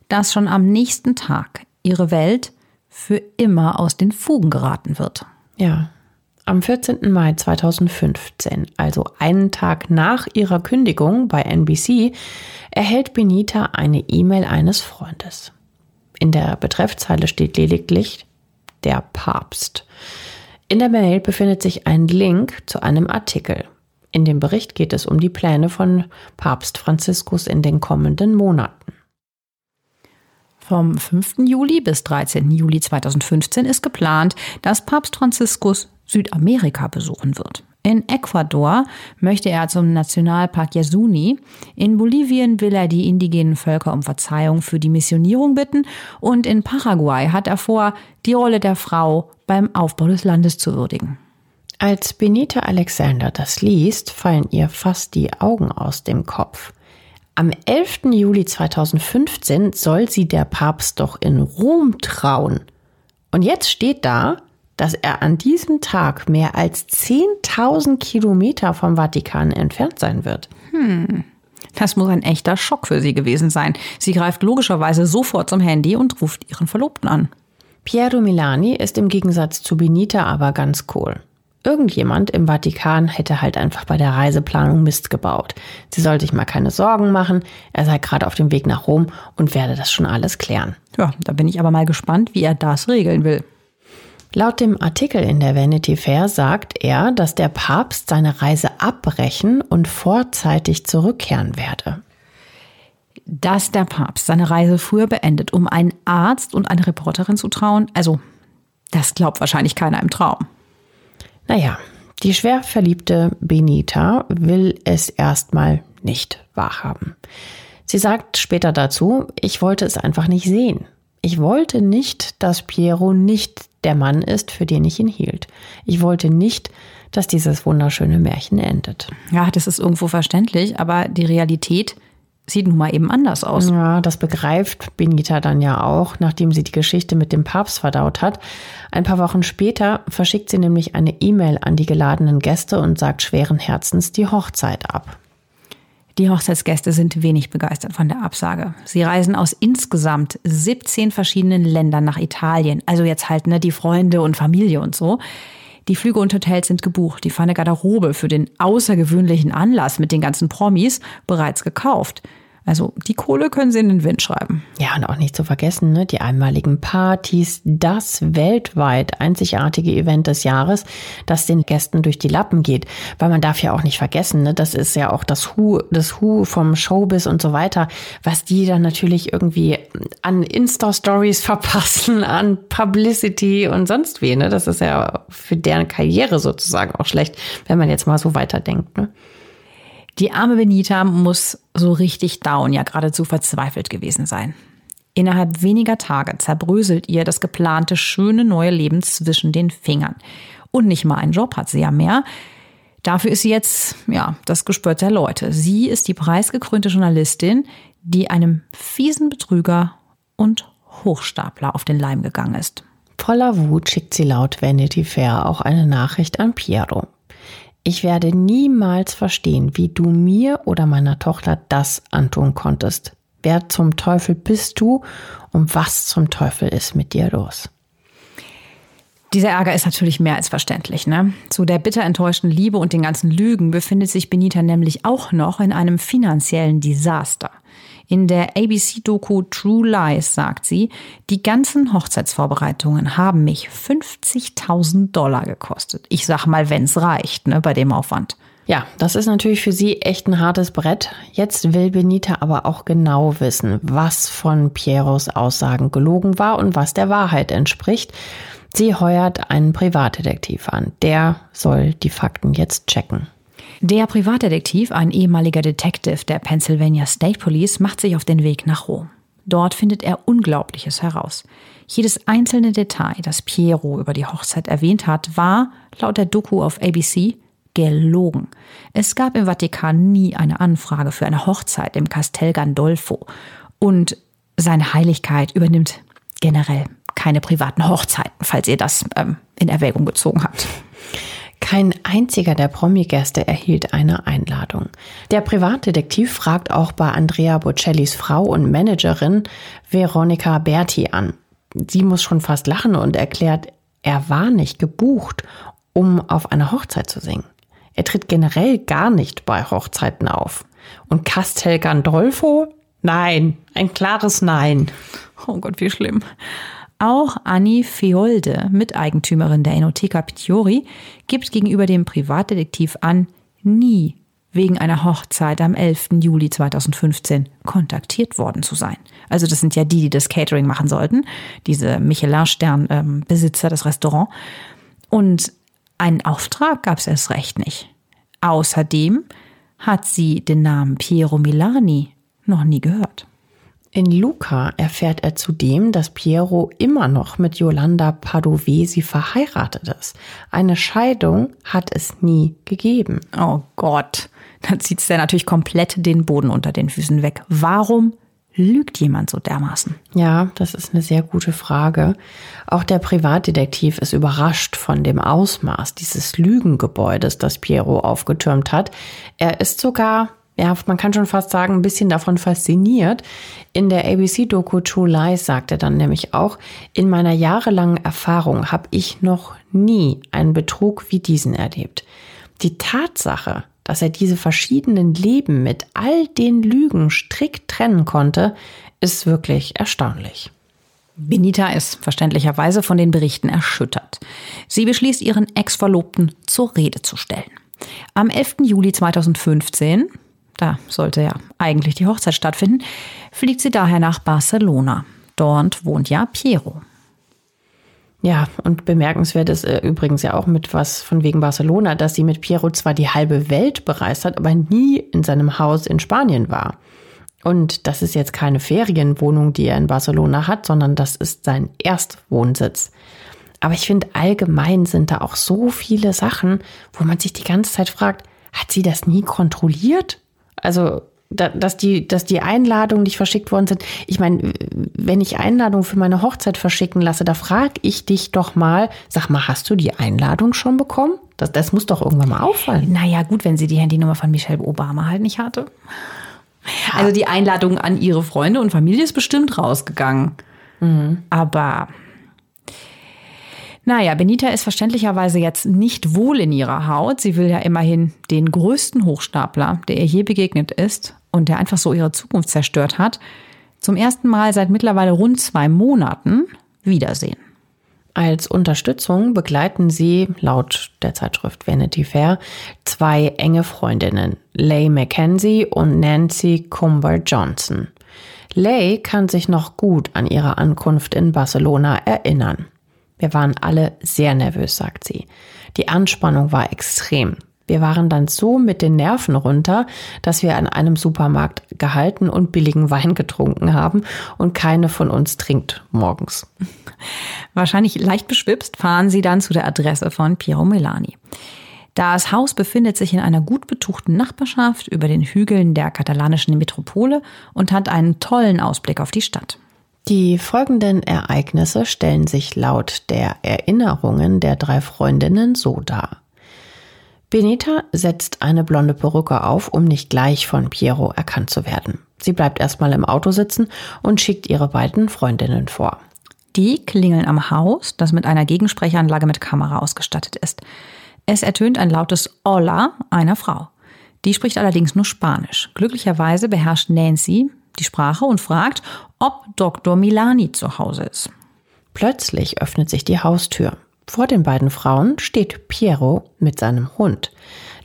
Speaker 1: dass schon am nächsten Tag ihre Welt für immer aus den Fugen geraten wird.
Speaker 2: Ja. Am 14. Mai 2015, also einen Tag nach ihrer Kündigung bei NBC, erhält Benita eine E-Mail eines Freundes. In der Betreffzeile steht lediglich der Papst. In der Mail befindet sich ein Link zu einem Artikel. In dem Bericht geht es um die Pläne von Papst Franziskus in den kommenden Monaten.
Speaker 1: Vom 5. Juli bis 13. Juli 2015 ist geplant, dass Papst Franziskus Südamerika besuchen wird. In Ecuador möchte er zum Nationalpark Yasuni. In Bolivien will er die indigenen Völker um Verzeihung für die Missionierung bitten. Und in Paraguay hat er vor, die Rolle der Frau beim Aufbau des Landes zu würdigen.
Speaker 2: Als Benita Alexander das liest, fallen ihr fast die Augen aus dem Kopf. Am 11. Juli 2015 soll sie der Papst doch in Rom trauen. Und jetzt steht da, dass er an diesem Tag mehr als 10.000 Kilometer vom Vatikan entfernt sein wird.
Speaker 1: Hm. Das muss ein echter Schock für sie gewesen sein. Sie greift logischerweise sofort zum Handy und ruft ihren Verlobten an.
Speaker 2: Piero Milani ist im Gegensatz zu Benita aber ganz cool. Irgendjemand im Vatikan hätte halt einfach bei der Reiseplanung Mist gebaut. Sie soll sich mal keine Sorgen machen, er sei gerade auf dem Weg nach Rom und werde das schon alles klären.
Speaker 1: Ja, da bin ich aber mal gespannt, wie er das regeln will.
Speaker 2: Laut dem Artikel in der Vanity Fair sagt er, dass der Papst seine Reise abbrechen und vorzeitig zurückkehren werde.
Speaker 1: Dass der Papst seine Reise früher beendet, um einen Arzt und eine Reporterin zu trauen, also das glaubt wahrscheinlich keiner im Traum.
Speaker 2: Naja, die schwer verliebte Benita will es erstmal nicht wahrhaben. Sie sagt später dazu, ich wollte es einfach nicht sehen. Ich wollte nicht, dass Piero nicht der Mann ist, für den ich ihn hielt. Ich wollte nicht, dass dieses wunderschöne Märchen endet.
Speaker 1: Ja, das ist irgendwo verständlich, aber die Realität sieht nun mal eben anders aus.
Speaker 2: Ja, das begreift Benita dann ja auch, nachdem sie die Geschichte mit dem Papst verdaut hat. Ein paar Wochen später verschickt sie nämlich eine E-Mail an die geladenen Gäste und sagt schweren Herzens die Hochzeit ab.
Speaker 1: Die Hochzeitsgäste sind wenig begeistert von der Absage. Sie reisen aus insgesamt 17 verschiedenen Ländern nach Italien. Also jetzt halt ne, die Freunde und Familie und so. Die Flüge und Hotels sind gebucht. Die feine Garderobe für den außergewöhnlichen Anlass mit den ganzen Promis bereits gekauft. Also die Kohle können sie in den Wind schreiben.
Speaker 2: Ja, und auch nicht zu vergessen, ne, die einmaligen Partys, das weltweit einzigartige Event des Jahres, das den Gästen durch die Lappen geht. Weil man darf ja auch nicht vergessen, ne, das ist ja auch das Hu, das Hu vom Showbiz und so weiter, was die dann natürlich irgendwie an Insta-Stories verpassen, an Publicity und sonst wie. Ne? Das ist ja für deren Karriere sozusagen auch schlecht, wenn man jetzt mal so weiterdenkt. Ne?
Speaker 1: Die arme Benita muss so richtig down, ja geradezu verzweifelt gewesen sein. Innerhalb weniger Tage zerbröselt ihr das geplante schöne neue Leben zwischen den Fingern. Und nicht mal einen Job hat sie ja mehr. Dafür ist sie jetzt, ja, das Gespött der Leute. Sie ist die preisgekrönte Journalistin, die einem fiesen Betrüger und Hochstapler auf den Leim gegangen ist.
Speaker 2: Voller Wut schickt sie laut Vanity Fair auch eine Nachricht an Piero. Ich werde niemals verstehen, wie du mir oder meiner Tochter das antun konntest. Wer zum Teufel bist du und was zum Teufel ist mit dir los?
Speaker 1: Dieser Ärger ist natürlich mehr als verständlich. Ne? Zu der bitter enttäuschten Liebe und den ganzen Lügen befindet sich Benita nämlich auch noch in einem finanziellen Desaster. In der ABC-Doku True Lies sagt sie, die ganzen Hochzeitsvorbereitungen haben mich 50.000 Dollar gekostet. Ich sag mal, wenn's reicht, ne, bei dem Aufwand.
Speaker 2: Ja, das ist natürlich für sie echt ein hartes Brett. Jetzt will Benita aber auch genau wissen, was von Pieros Aussagen gelogen war und was der Wahrheit entspricht. Sie heuert einen Privatdetektiv an. Der soll die Fakten jetzt checken.
Speaker 1: Der Privatdetektiv, ein ehemaliger Detective der Pennsylvania State Police, macht sich auf den Weg nach Rom. Dort findet er Unglaubliches heraus. Jedes einzelne Detail, das Piero über die Hochzeit erwähnt hat, war, laut der Doku auf ABC, gelogen. Es gab im Vatikan nie eine Anfrage für eine Hochzeit im Castel Gandolfo. Und seine Heiligkeit übernimmt generell keine privaten Hochzeiten, falls ihr das ähm, in Erwägung gezogen habt.
Speaker 2: Kein einziger der Promi-Gäste erhielt eine Einladung. Der Privatdetektiv fragt auch bei Andrea Bocellis Frau und Managerin Veronica Berti an. Sie muss schon fast lachen und erklärt, er war nicht gebucht, um auf einer Hochzeit zu singen. Er tritt generell gar nicht bei Hochzeiten auf. Und Castel Gandolfo? Nein, ein klares Nein.
Speaker 1: Oh Gott, wie schlimm. Auch Annie Feolde, Miteigentümerin der Enoteca Pitiori, gibt gegenüber dem Privatdetektiv an, nie wegen einer Hochzeit am 11. Juli 2015 kontaktiert worden zu sein. Also das sind ja die, die das Catering machen sollten, diese Michelin-Stern-Besitzer des Restaurants. Und einen Auftrag gab es erst recht nicht. Außerdem hat sie den Namen Piero Milani noch nie gehört.
Speaker 2: In Luca erfährt er zudem, dass Piero immer noch mit Yolanda Padovesi verheiratet ist. Eine Scheidung hat es nie gegeben.
Speaker 1: Oh Gott, dann zieht der natürlich komplett den Boden unter den Füßen weg. Warum lügt jemand so dermaßen?
Speaker 2: Ja, das ist eine sehr gute Frage. Auch der Privatdetektiv ist überrascht von dem Ausmaß dieses Lügengebäudes, das Piero aufgetürmt hat. Er ist sogar ja, man kann schon fast sagen, ein bisschen davon fasziniert. In der ABC-Doku True Lies sagt er dann nämlich auch, in meiner jahrelangen Erfahrung habe ich noch nie einen Betrug wie diesen erlebt. Die Tatsache, dass er diese verschiedenen Leben mit all den Lügen strikt trennen konnte, ist wirklich erstaunlich.
Speaker 1: Benita ist verständlicherweise von den Berichten erschüttert. Sie beschließt, ihren Ex-Verlobten zur Rede zu stellen. Am 11. Juli 2015, da sollte ja eigentlich die Hochzeit stattfinden, fliegt sie daher nach Barcelona. Dort wohnt ja Piero.
Speaker 2: Ja, und bemerkenswert ist äh, übrigens ja auch mit was von wegen Barcelona, dass sie mit Piero zwar die halbe Welt bereist hat, aber nie in seinem Haus in Spanien war. Und das ist jetzt keine Ferienwohnung, die er in Barcelona hat, sondern das ist sein Erstwohnsitz. Aber ich finde, allgemein sind da auch so viele Sachen, wo man sich die ganze Zeit fragt, hat sie das nie kontrolliert? Also, dass die, dass die Einladungen nicht verschickt worden sind. Ich meine, wenn ich Einladungen für meine Hochzeit verschicken lasse, da frage ich dich doch mal, sag mal, hast du die Einladung schon bekommen? Das, das muss doch irgendwann mal auffallen.
Speaker 1: Naja, gut, wenn sie die Handynummer von Michelle Obama halt nicht hatte. Also die Einladung an ihre Freunde und Familie ist bestimmt rausgegangen. Mhm. Aber naja, Benita ist verständlicherweise jetzt nicht wohl in ihrer Haut. Sie will ja immerhin den größten Hochstapler, der ihr je begegnet ist und der einfach so ihre Zukunft zerstört hat, zum ersten Mal seit mittlerweile rund zwei Monaten wiedersehen.
Speaker 2: Als Unterstützung begleiten sie, laut der Zeitschrift Vanity Fair, zwei enge Freundinnen, Leigh Mackenzie und Nancy Cumber Johnson. Leigh kann sich noch gut an ihre Ankunft in Barcelona erinnern. Wir waren alle sehr nervös, sagt sie. Die Anspannung war extrem. Wir waren dann so mit den Nerven runter, dass wir an einem Supermarkt gehalten und billigen Wein getrunken haben und keine von uns trinkt morgens.
Speaker 1: Wahrscheinlich leicht beschwipst fahren sie dann zu der Adresse von Piero Melani. Das Haus befindet sich in einer gut betuchten Nachbarschaft über den Hügeln der katalanischen Metropole und hat einen tollen Ausblick auf die Stadt.
Speaker 2: Die folgenden Ereignisse stellen sich laut der Erinnerungen der drei Freundinnen so dar. Benita setzt eine blonde Perücke auf, um nicht gleich von Piero erkannt zu werden. Sie bleibt erstmal im Auto sitzen und schickt ihre beiden Freundinnen vor.
Speaker 1: Die klingeln am Haus, das mit einer Gegensprechanlage mit Kamera ausgestattet ist. Es ertönt ein lautes Hola einer Frau. Die spricht allerdings nur Spanisch. Glücklicherweise beherrscht Nancy die Sprache und fragt, ob Dr. Milani zu Hause ist.
Speaker 2: Plötzlich öffnet sich die Haustür. Vor den beiden Frauen steht Piero mit seinem Hund.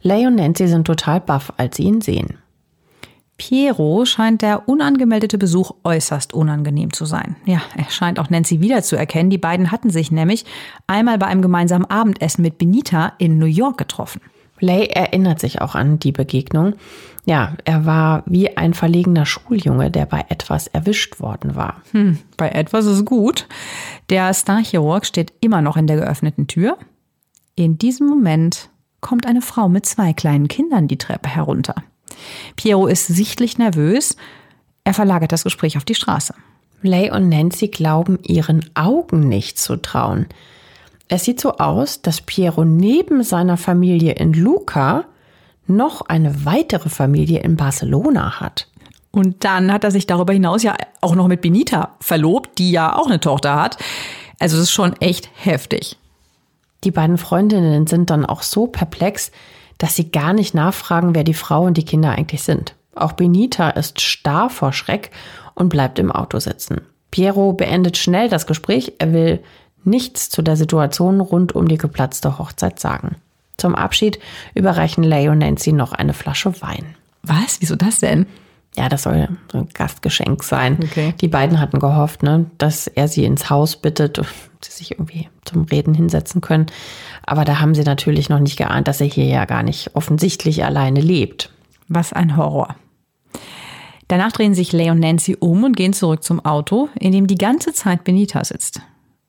Speaker 2: Lay und Nancy sind total baff, als sie ihn sehen.
Speaker 1: Piero scheint der unangemeldete Besuch äußerst unangenehm zu sein. Ja, er scheint auch Nancy wiederzuerkennen. Die beiden hatten sich nämlich einmal bei einem gemeinsamen Abendessen mit Benita in New York getroffen.
Speaker 2: Lay erinnert sich auch an die Begegnung. Ja, er war wie ein verlegener Schuljunge, der bei etwas erwischt worden war.
Speaker 1: Hm, bei etwas ist gut. Der Starchirurg steht immer noch in der geöffneten Tür. In diesem Moment kommt eine Frau mit zwei kleinen Kindern die Treppe herunter. Piero ist sichtlich nervös. Er verlagert das Gespräch auf die Straße.
Speaker 2: Lay und Nancy glauben ihren Augen nicht zu trauen. Es sieht so aus, dass Piero neben seiner Familie in Luca noch eine weitere Familie in Barcelona hat.
Speaker 1: Und dann hat er sich darüber hinaus ja auch noch mit Benita verlobt, die ja auch eine Tochter hat. Also es ist schon echt heftig.
Speaker 2: Die beiden Freundinnen sind dann auch so perplex, dass sie gar nicht nachfragen, wer die Frau und die Kinder eigentlich sind. Auch Benita ist starr vor Schreck und bleibt im Auto sitzen. Piero beendet schnell das Gespräch. Er will nichts zu der Situation rund um die geplatzte Hochzeit sagen. Zum Abschied überreichen Lay und Nancy noch eine Flasche Wein.
Speaker 1: Was? Wieso das denn?
Speaker 2: Ja, das soll ein Gastgeschenk sein. Okay. Die beiden hatten gehofft, ne, dass er sie ins Haus bittet und sie sich irgendwie zum Reden hinsetzen können. Aber da haben sie natürlich noch nicht geahnt, dass er hier ja gar nicht offensichtlich alleine lebt.
Speaker 1: Was ein Horror. Danach drehen sich Lay und Nancy um und gehen zurück zum Auto, in dem die ganze Zeit Benita sitzt.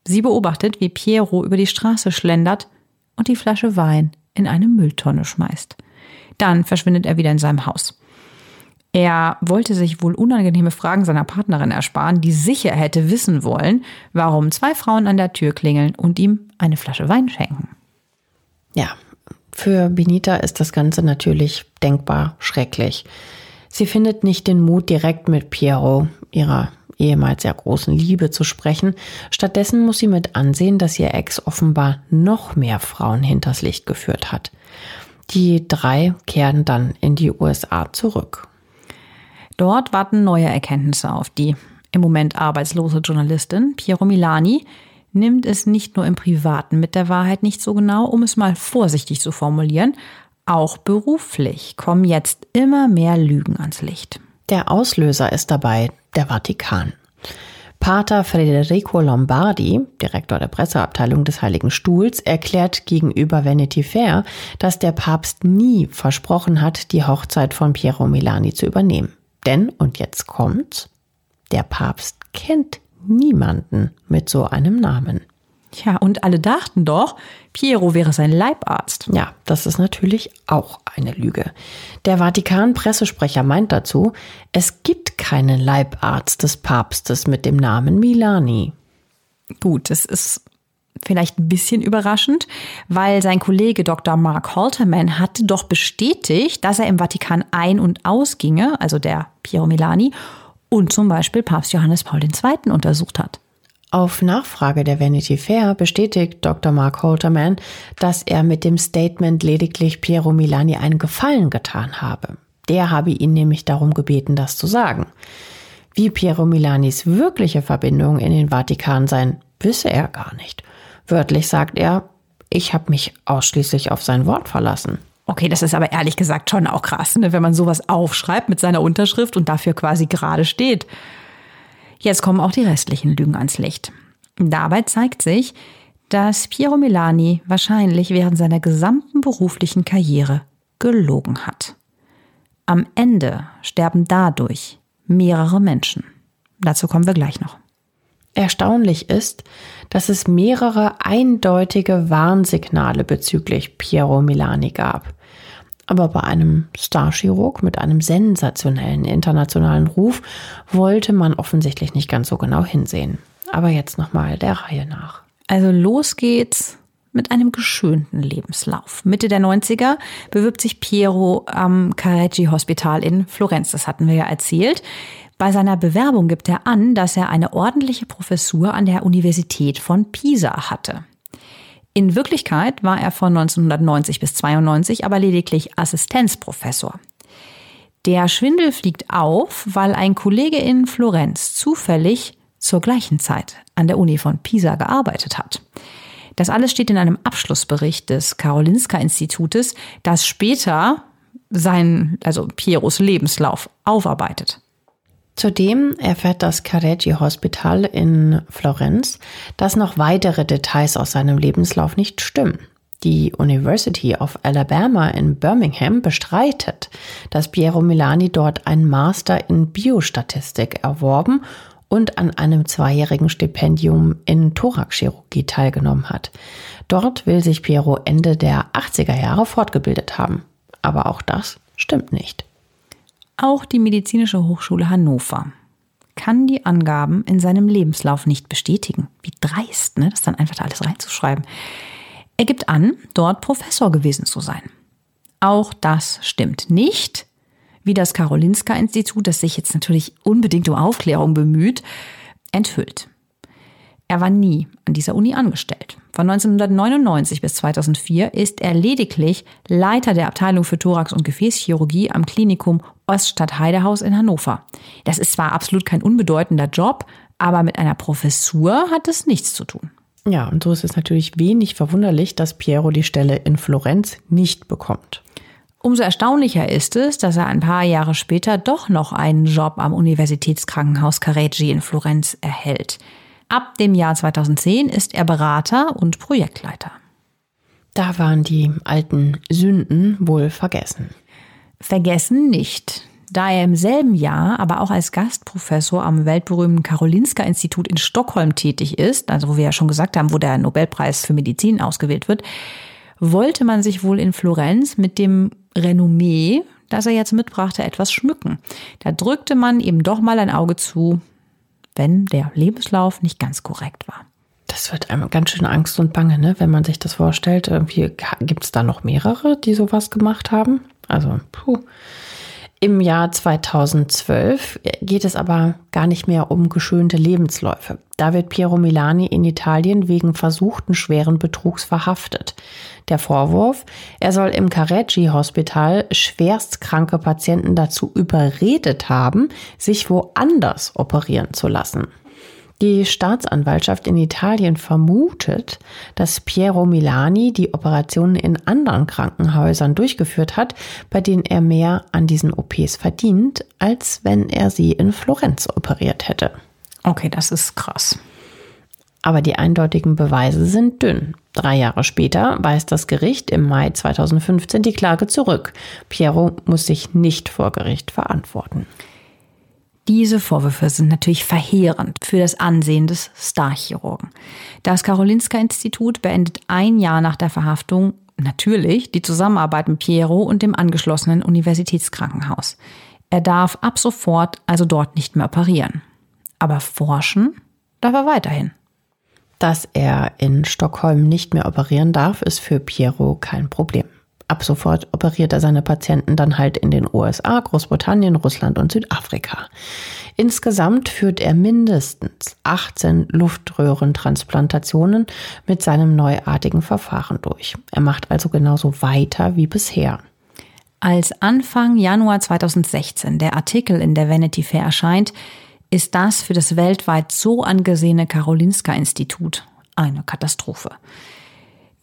Speaker 1: Sie beobachtet, wie Piero über die Straße schlendert und die Flasche Wein in eine Mülltonne schmeißt. Dann verschwindet er wieder in seinem Haus. Er wollte sich wohl unangenehme Fragen seiner Partnerin ersparen, die sicher hätte wissen wollen, warum zwei Frauen an der Tür klingeln und ihm eine Flasche Wein schenken.
Speaker 2: Ja, für Benita ist das Ganze natürlich denkbar schrecklich. Sie findet nicht den Mut, direkt mit Piero, ihrer ehemals sehr großen Liebe zu sprechen. Stattdessen muss sie mit ansehen, dass ihr Ex offenbar noch mehr Frauen hinters Licht geführt hat. Die drei kehren dann in die USA zurück.
Speaker 1: Dort warten neue Erkenntnisse auf die im Moment arbeitslose Journalistin Piero Milani nimmt es nicht nur im Privaten mit der Wahrheit nicht so genau, um es mal vorsichtig zu formulieren, auch beruflich kommen jetzt immer mehr Lügen ans Licht.
Speaker 2: Der Auslöser ist dabei der Vatikan. Pater Federico Lombardi, Direktor der Presseabteilung des Heiligen Stuhls, erklärt gegenüber Vanity Fair, dass der Papst nie versprochen hat, die Hochzeit von Piero Milani zu übernehmen. Denn, und jetzt kommt's, der Papst kennt niemanden mit so einem Namen.
Speaker 1: Ja, und alle dachten doch, Piero wäre sein Leibarzt.
Speaker 2: Ja, das ist natürlich auch eine Lüge. Der Vatikan-Pressesprecher meint dazu, es gibt keinen Leibarzt des Papstes mit dem Namen Milani.
Speaker 1: Gut, es ist Vielleicht ein bisschen überraschend, weil sein Kollege Dr. Mark Halterman hatte doch bestätigt, dass er im Vatikan ein- und ausginge, also der Piero Milani, und zum Beispiel Papst Johannes Paul II. untersucht hat.
Speaker 2: Auf Nachfrage der Vanity Fair bestätigt Dr. Mark Halterman, dass er mit dem Statement lediglich Piero Milani einen Gefallen getan habe. Der habe ihn nämlich darum gebeten, das zu sagen. Wie Piero Milanis wirkliche Verbindungen in den Vatikan seien, wisse er gar nicht. Wörtlich sagt er, ich habe mich ausschließlich auf sein Wort verlassen.
Speaker 1: Okay, das ist aber ehrlich gesagt schon auch krass, ne, wenn man sowas aufschreibt mit seiner Unterschrift und dafür quasi gerade steht. Jetzt kommen auch die restlichen Lügen ans Licht. Dabei zeigt sich, dass Piero Milani wahrscheinlich während seiner gesamten beruflichen Karriere gelogen hat. Am Ende sterben dadurch mehrere Menschen. Dazu kommen wir gleich noch.
Speaker 2: Erstaunlich ist, dass es mehrere eindeutige Warnsignale bezüglich Piero Milani gab. Aber bei einem Starchirurg mit einem sensationellen internationalen Ruf wollte man offensichtlich nicht ganz so genau hinsehen. Aber jetzt nochmal der Reihe nach.
Speaker 1: Also los geht's mit einem geschönten Lebenslauf. Mitte der 90er bewirbt sich Piero am Careggi Hospital in Florenz. Das hatten wir ja erzählt. Bei seiner Bewerbung gibt er an, dass er eine ordentliche Professur an der Universität von Pisa hatte. In Wirklichkeit war er von 1990 bis 92 aber lediglich Assistenzprofessor. Der Schwindel fliegt auf, weil ein Kollege in Florenz zufällig zur gleichen Zeit an der Uni von Pisa gearbeitet hat. Das alles steht in einem Abschlussbericht des Karolinska-Institutes, das später sein, also Pieros Lebenslauf aufarbeitet.
Speaker 2: Zudem erfährt das Careggi Hospital in Florenz, dass noch weitere Details aus seinem Lebenslauf nicht stimmen. Die University of Alabama in Birmingham bestreitet, dass Piero Milani dort einen Master in Biostatistik erworben und an einem zweijährigen Stipendium in Thoraxchirurgie teilgenommen hat. Dort will sich Piero Ende der 80er Jahre fortgebildet haben. Aber auch das stimmt nicht.
Speaker 1: Auch die Medizinische Hochschule Hannover kann die Angaben in seinem Lebenslauf nicht bestätigen. Wie dreist, ne? das dann einfach da alles reinzuschreiben. Er gibt an, dort Professor gewesen zu sein. Auch das stimmt nicht, wie das Karolinska-Institut, das sich jetzt natürlich unbedingt um Aufklärung bemüht, enthüllt. Er war nie an dieser Uni angestellt. Von 1999 bis 2004 ist er lediglich Leiter der Abteilung für Thorax- und Gefäßchirurgie am Klinikum Oststadt Heidehaus in Hannover. Das ist zwar absolut kein unbedeutender Job, aber mit einer Professur hat es nichts zu tun.
Speaker 2: Ja, und so ist es natürlich wenig verwunderlich, dass Piero die Stelle in Florenz nicht bekommt.
Speaker 1: Umso erstaunlicher ist es, dass er ein paar Jahre später doch noch einen Job am Universitätskrankenhaus Careggi in Florenz erhält. Ab dem Jahr 2010 ist er Berater und Projektleiter.
Speaker 2: Da waren die alten Sünden wohl vergessen.
Speaker 1: Vergessen nicht. Da er im selben Jahr aber auch als Gastprofessor am weltberühmten Karolinska-Institut in Stockholm tätig ist, also wo wir ja schon gesagt haben, wo der Nobelpreis für Medizin ausgewählt wird, wollte man sich wohl in Florenz mit dem Renommee, das er jetzt mitbrachte, etwas schmücken. Da drückte man eben doch mal ein Auge zu, wenn der Lebenslauf nicht ganz korrekt war.
Speaker 2: Das wird einem ganz schön Angst und Bange, ne? wenn man sich das vorstellt. Irgendwie gibt es da noch mehrere, die sowas gemacht haben. Also, puh. Im Jahr 2012 geht es aber gar nicht mehr um geschönte Lebensläufe. Da wird Piero Milani in Italien wegen versuchten schweren Betrugs verhaftet. Der Vorwurf, er soll im Careggi Hospital schwerstkranke Patienten dazu überredet haben, sich woanders operieren zu lassen. Die Staatsanwaltschaft in Italien vermutet, dass Piero Milani die Operationen in anderen Krankenhäusern durchgeführt hat, bei denen er mehr an diesen OPs verdient, als wenn er sie in Florenz operiert hätte.
Speaker 1: Okay, das ist krass.
Speaker 2: Aber die eindeutigen Beweise sind dünn. Drei Jahre später weist das Gericht im Mai 2015 die Klage zurück. Piero muss sich nicht vor Gericht verantworten.
Speaker 1: Diese Vorwürfe sind natürlich verheerend für das Ansehen des Starchirurgen. Das Karolinska-Institut beendet ein Jahr nach der Verhaftung natürlich die Zusammenarbeit mit Piero und dem angeschlossenen Universitätskrankenhaus. Er darf ab sofort also dort nicht mehr operieren. Aber forschen darf er weiterhin.
Speaker 2: Dass er in Stockholm nicht mehr operieren darf, ist für Piero kein Problem. Ab sofort operiert er seine Patienten dann halt in den USA, Großbritannien, Russland und Südafrika. Insgesamt führt er mindestens 18 Luftröhrentransplantationen mit seinem neuartigen Verfahren durch. Er macht also genauso weiter wie bisher.
Speaker 1: Als Anfang Januar 2016 der Artikel in der Vanity Fair erscheint, ist das für das weltweit so angesehene Karolinska-Institut eine Katastrophe.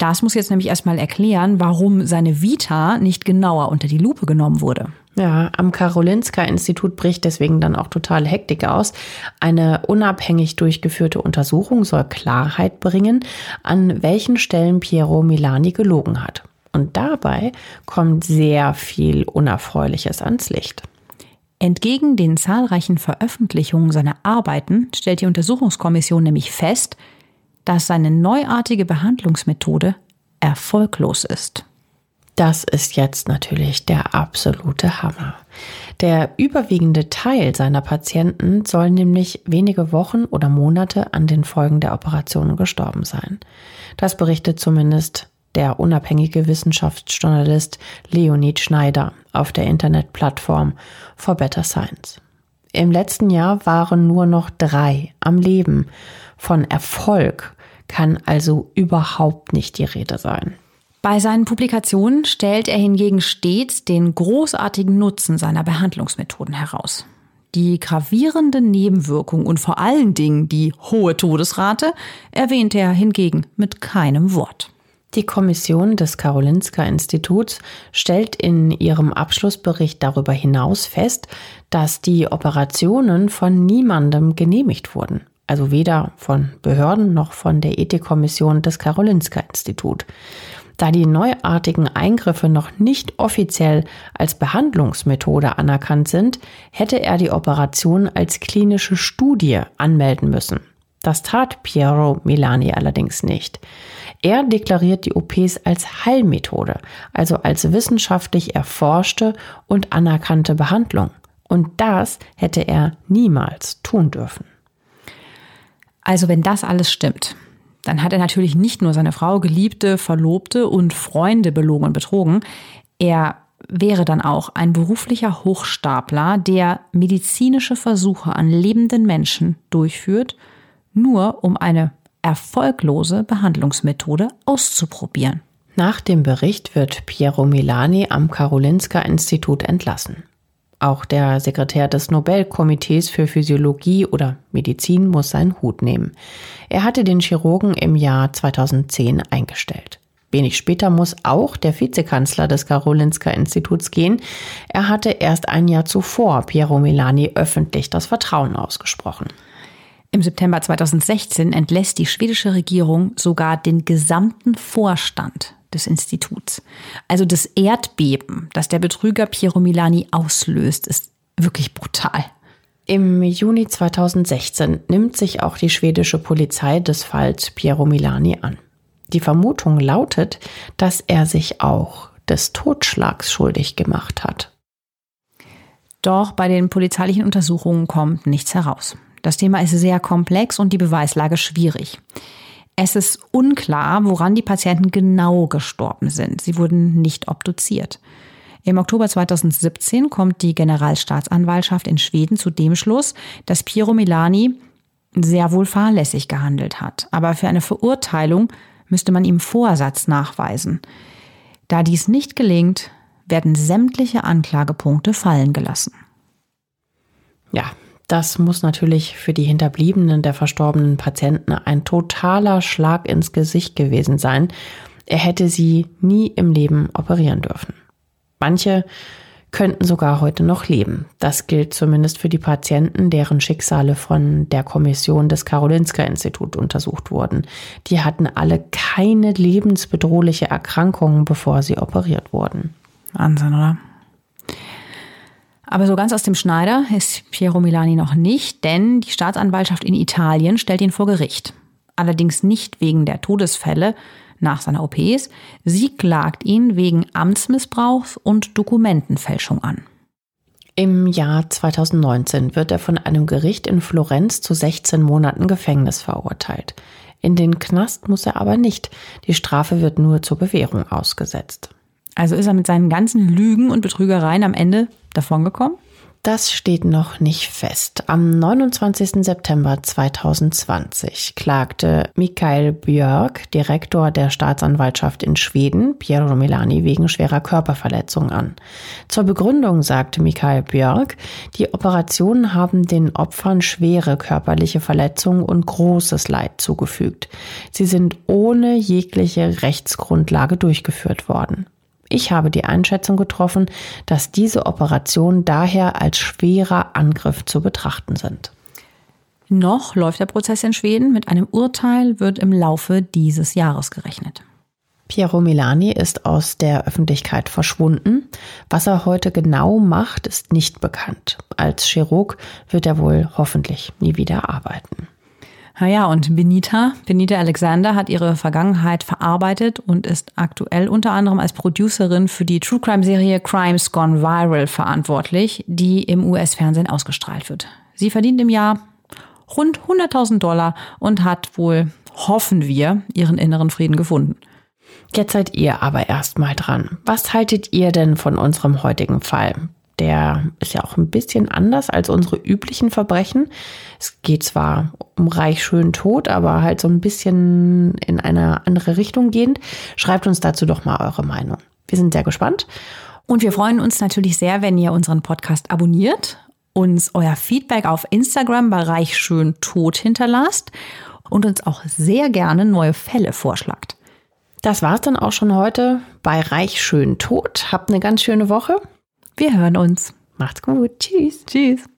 Speaker 1: Das muss jetzt nämlich erstmal erklären, warum seine Vita nicht genauer unter die Lupe genommen wurde.
Speaker 2: Ja, am Karolinska-Institut bricht deswegen dann auch total Hektik aus. Eine unabhängig durchgeführte Untersuchung soll Klarheit bringen, an welchen Stellen Piero Milani gelogen hat. Und dabei kommt sehr viel Unerfreuliches ans Licht.
Speaker 1: Entgegen den zahlreichen Veröffentlichungen seiner Arbeiten stellt die Untersuchungskommission nämlich fest, dass seine neuartige Behandlungsmethode erfolglos ist.
Speaker 2: Das ist jetzt natürlich der absolute Hammer. Der überwiegende Teil seiner Patienten soll nämlich wenige Wochen oder Monate an den Folgen der Operationen gestorben sein. Das berichtet zumindest der unabhängige Wissenschaftsjournalist Leonid Schneider auf der Internetplattform For Better Science. Im letzten Jahr waren nur noch drei am Leben. Von Erfolg kann also überhaupt nicht die Rede sein.
Speaker 1: Bei seinen Publikationen stellt er hingegen stets den großartigen Nutzen seiner Behandlungsmethoden heraus. Die gravierenden Nebenwirkungen und vor allen Dingen die hohe Todesrate erwähnt er hingegen mit keinem Wort.
Speaker 2: Die Kommission des Karolinska Instituts stellt in ihrem Abschlussbericht darüber hinaus fest, dass die Operationen von niemandem genehmigt wurden also weder von Behörden noch von der Ethikkommission des Karolinska Institut. Da die neuartigen Eingriffe noch nicht offiziell als Behandlungsmethode anerkannt sind, hätte er die Operation als klinische Studie anmelden müssen. Das tat Piero Milani allerdings nicht. Er deklariert die OPs als Heilmethode, also als wissenschaftlich erforschte und anerkannte Behandlung. Und das hätte er niemals tun dürfen.
Speaker 1: Also wenn das alles stimmt, dann hat er natürlich nicht nur seine Frau, Geliebte, Verlobte und Freunde belogen und betrogen. Er wäre dann auch ein beruflicher Hochstapler, der medizinische Versuche an lebenden Menschen durchführt, nur um eine erfolglose Behandlungsmethode auszuprobieren.
Speaker 2: Nach dem Bericht wird Piero Milani am Karolinska Institut entlassen. Auch der Sekretär des Nobelkomitees für Physiologie oder Medizin muss seinen Hut nehmen. Er hatte den Chirurgen im Jahr 2010 eingestellt. Wenig später muss auch der Vizekanzler des Karolinska Instituts gehen. Er hatte erst ein Jahr zuvor Piero Milani öffentlich das Vertrauen ausgesprochen.
Speaker 1: Im September 2016 entlässt die schwedische Regierung sogar den gesamten Vorstand des Instituts. Also das Erdbeben, das der Betrüger Piero Milani auslöst, ist wirklich brutal.
Speaker 2: Im Juni 2016 nimmt sich auch die schwedische Polizei des Falls Piero Milani an. Die Vermutung lautet, dass er sich auch des Totschlags schuldig gemacht hat.
Speaker 1: Doch bei den polizeilichen Untersuchungen kommt nichts heraus. Das Thema ist sehr komplex und die Beweislage schwierig. Es ist unklar, woran die Patienten genau gestorben sind. Sie wurden nicht obduziert. Im Oktober 2017 kommt die Generalstaatsanwaltschaft in Schweden zu dem Schluss, dass Piero Milani sehr wohl fahrlässig gehandelt hat. Aber für eine Verurteilung müsste man ihm Vorsatz nachweisen. Da dies nicht gelingt, werden sämtliche Anklagepunkte fallen gelassen.
Speaker 2: Ja, das muss natürlich für die Hinterbliebenen der verstorbenen Patienten ein totaler Schlag ins Gesicht gewesen sein. Er hätte sie nie im Leben operieren dürfen. Manche könnten sogar heute noch leben. Das gilt zumindest für die Patienten, deren Schicksale von der Kommission des Karolinska Institut untersucht wurden. Die hatten alle keine lebensbedrohliche Erkrankungen, bevor sie operiert wurden.
Speaker 1: Wahnsinn, oder? Aber so ganz aus dem Schneider ist Piero Milani noch nicht, denn die Staatsanwaltschaft in Italien stellt ihn vor Gericht. Allerdings nicht wegen der Todesfälle nach seiner OPs. Sie klagt ihn wegen Amtsmissbrauchs und Dokumentenfälschung an.
Speaker 2: Im Jahr 2019 wird er von einem Gericht in Florenz zu 16 Monaten Gefängnis verurteilt. In den Knast muss er aber nicht. Die Strafe wird nur zur Bewährung ausgesetzt.
Speaker 1: Also ist er mit seinen ganzen Lügen und Betrügereien am Ende davongekommen?
Speaker 2: Das steht noch nicht fest. Am 29. September 2020 klagte Mikael Björk, Direktor der Staatsanwaltschaft in Schweden, Piero Milani wegen schwerer Körperverletzung an. Zur Begründung sagte Mikael Björk, die Operationen haben den Opfern schwere körperliche Verletzungen und großes Leid zugefügt. Sie sind ohne jegliche Rechtsgrundlage durchgeführt worden. Ich habe die Einschätzung getroffen, dass diese Operationen daher als schwerer Angriff zu betrachten sind.
Speaker 1: Noch läuft der Prozess in Schweden. Mit einem Urteil wird im Laufe dieses Jahres gerechnet.
Speaker 2: Piero Milani ist aus der Öffentlichkeit verschwunden. Was er heute genau macht, ist nicht bekannt. Als Chirurg wird er wohl hoffentlich nie wieder arbeiten.
Speaker 1: Naja, und Benita, Benita Alexander hat ihre Vergangenheit verarbeitet und ist aktuell unter anderem als Producerin für die True Crime Serie Crimes Gone Viral verantwortlich, die im US-Fernsehen ausgestrahlt wird. Sie verdient im Jahr rund 100.000 Dollar und hat wohl, hoffen wir, ihren inneren Frieden gefunden.
Speaker 2: Jetzt seid ihr aber erstmal dran. Was haltet ihr denn von unserem heutigen Fall? Der ist ja auch ein bisschen anders als unsere üblichen Verbrechen. Es geht zwar um reich, schön, tot, aber halt so ein bisschen in eine andere Richtung gehend. Schreibt uns dazu doch mal eure Meinung. Wir sind sehr gespannt.
Speaker 1: Und wir freuen uns natürlich sehr, wenn ihr unseren Podcast abonniert, uns euer Feedback auf Instagram bei Reich Schön Tot hinterlasst und uns auch sehr gerne neue Fälle vorschlagt.
Speaker 2: Das war's dann auch schon heute bei Reich Schön Tot. Habt eine ganz schöne Woche.
Speaker 1: Wir hören uns.
Speaker 2: Macht's gut. Tschüss.
Speaker 1: Tschüss.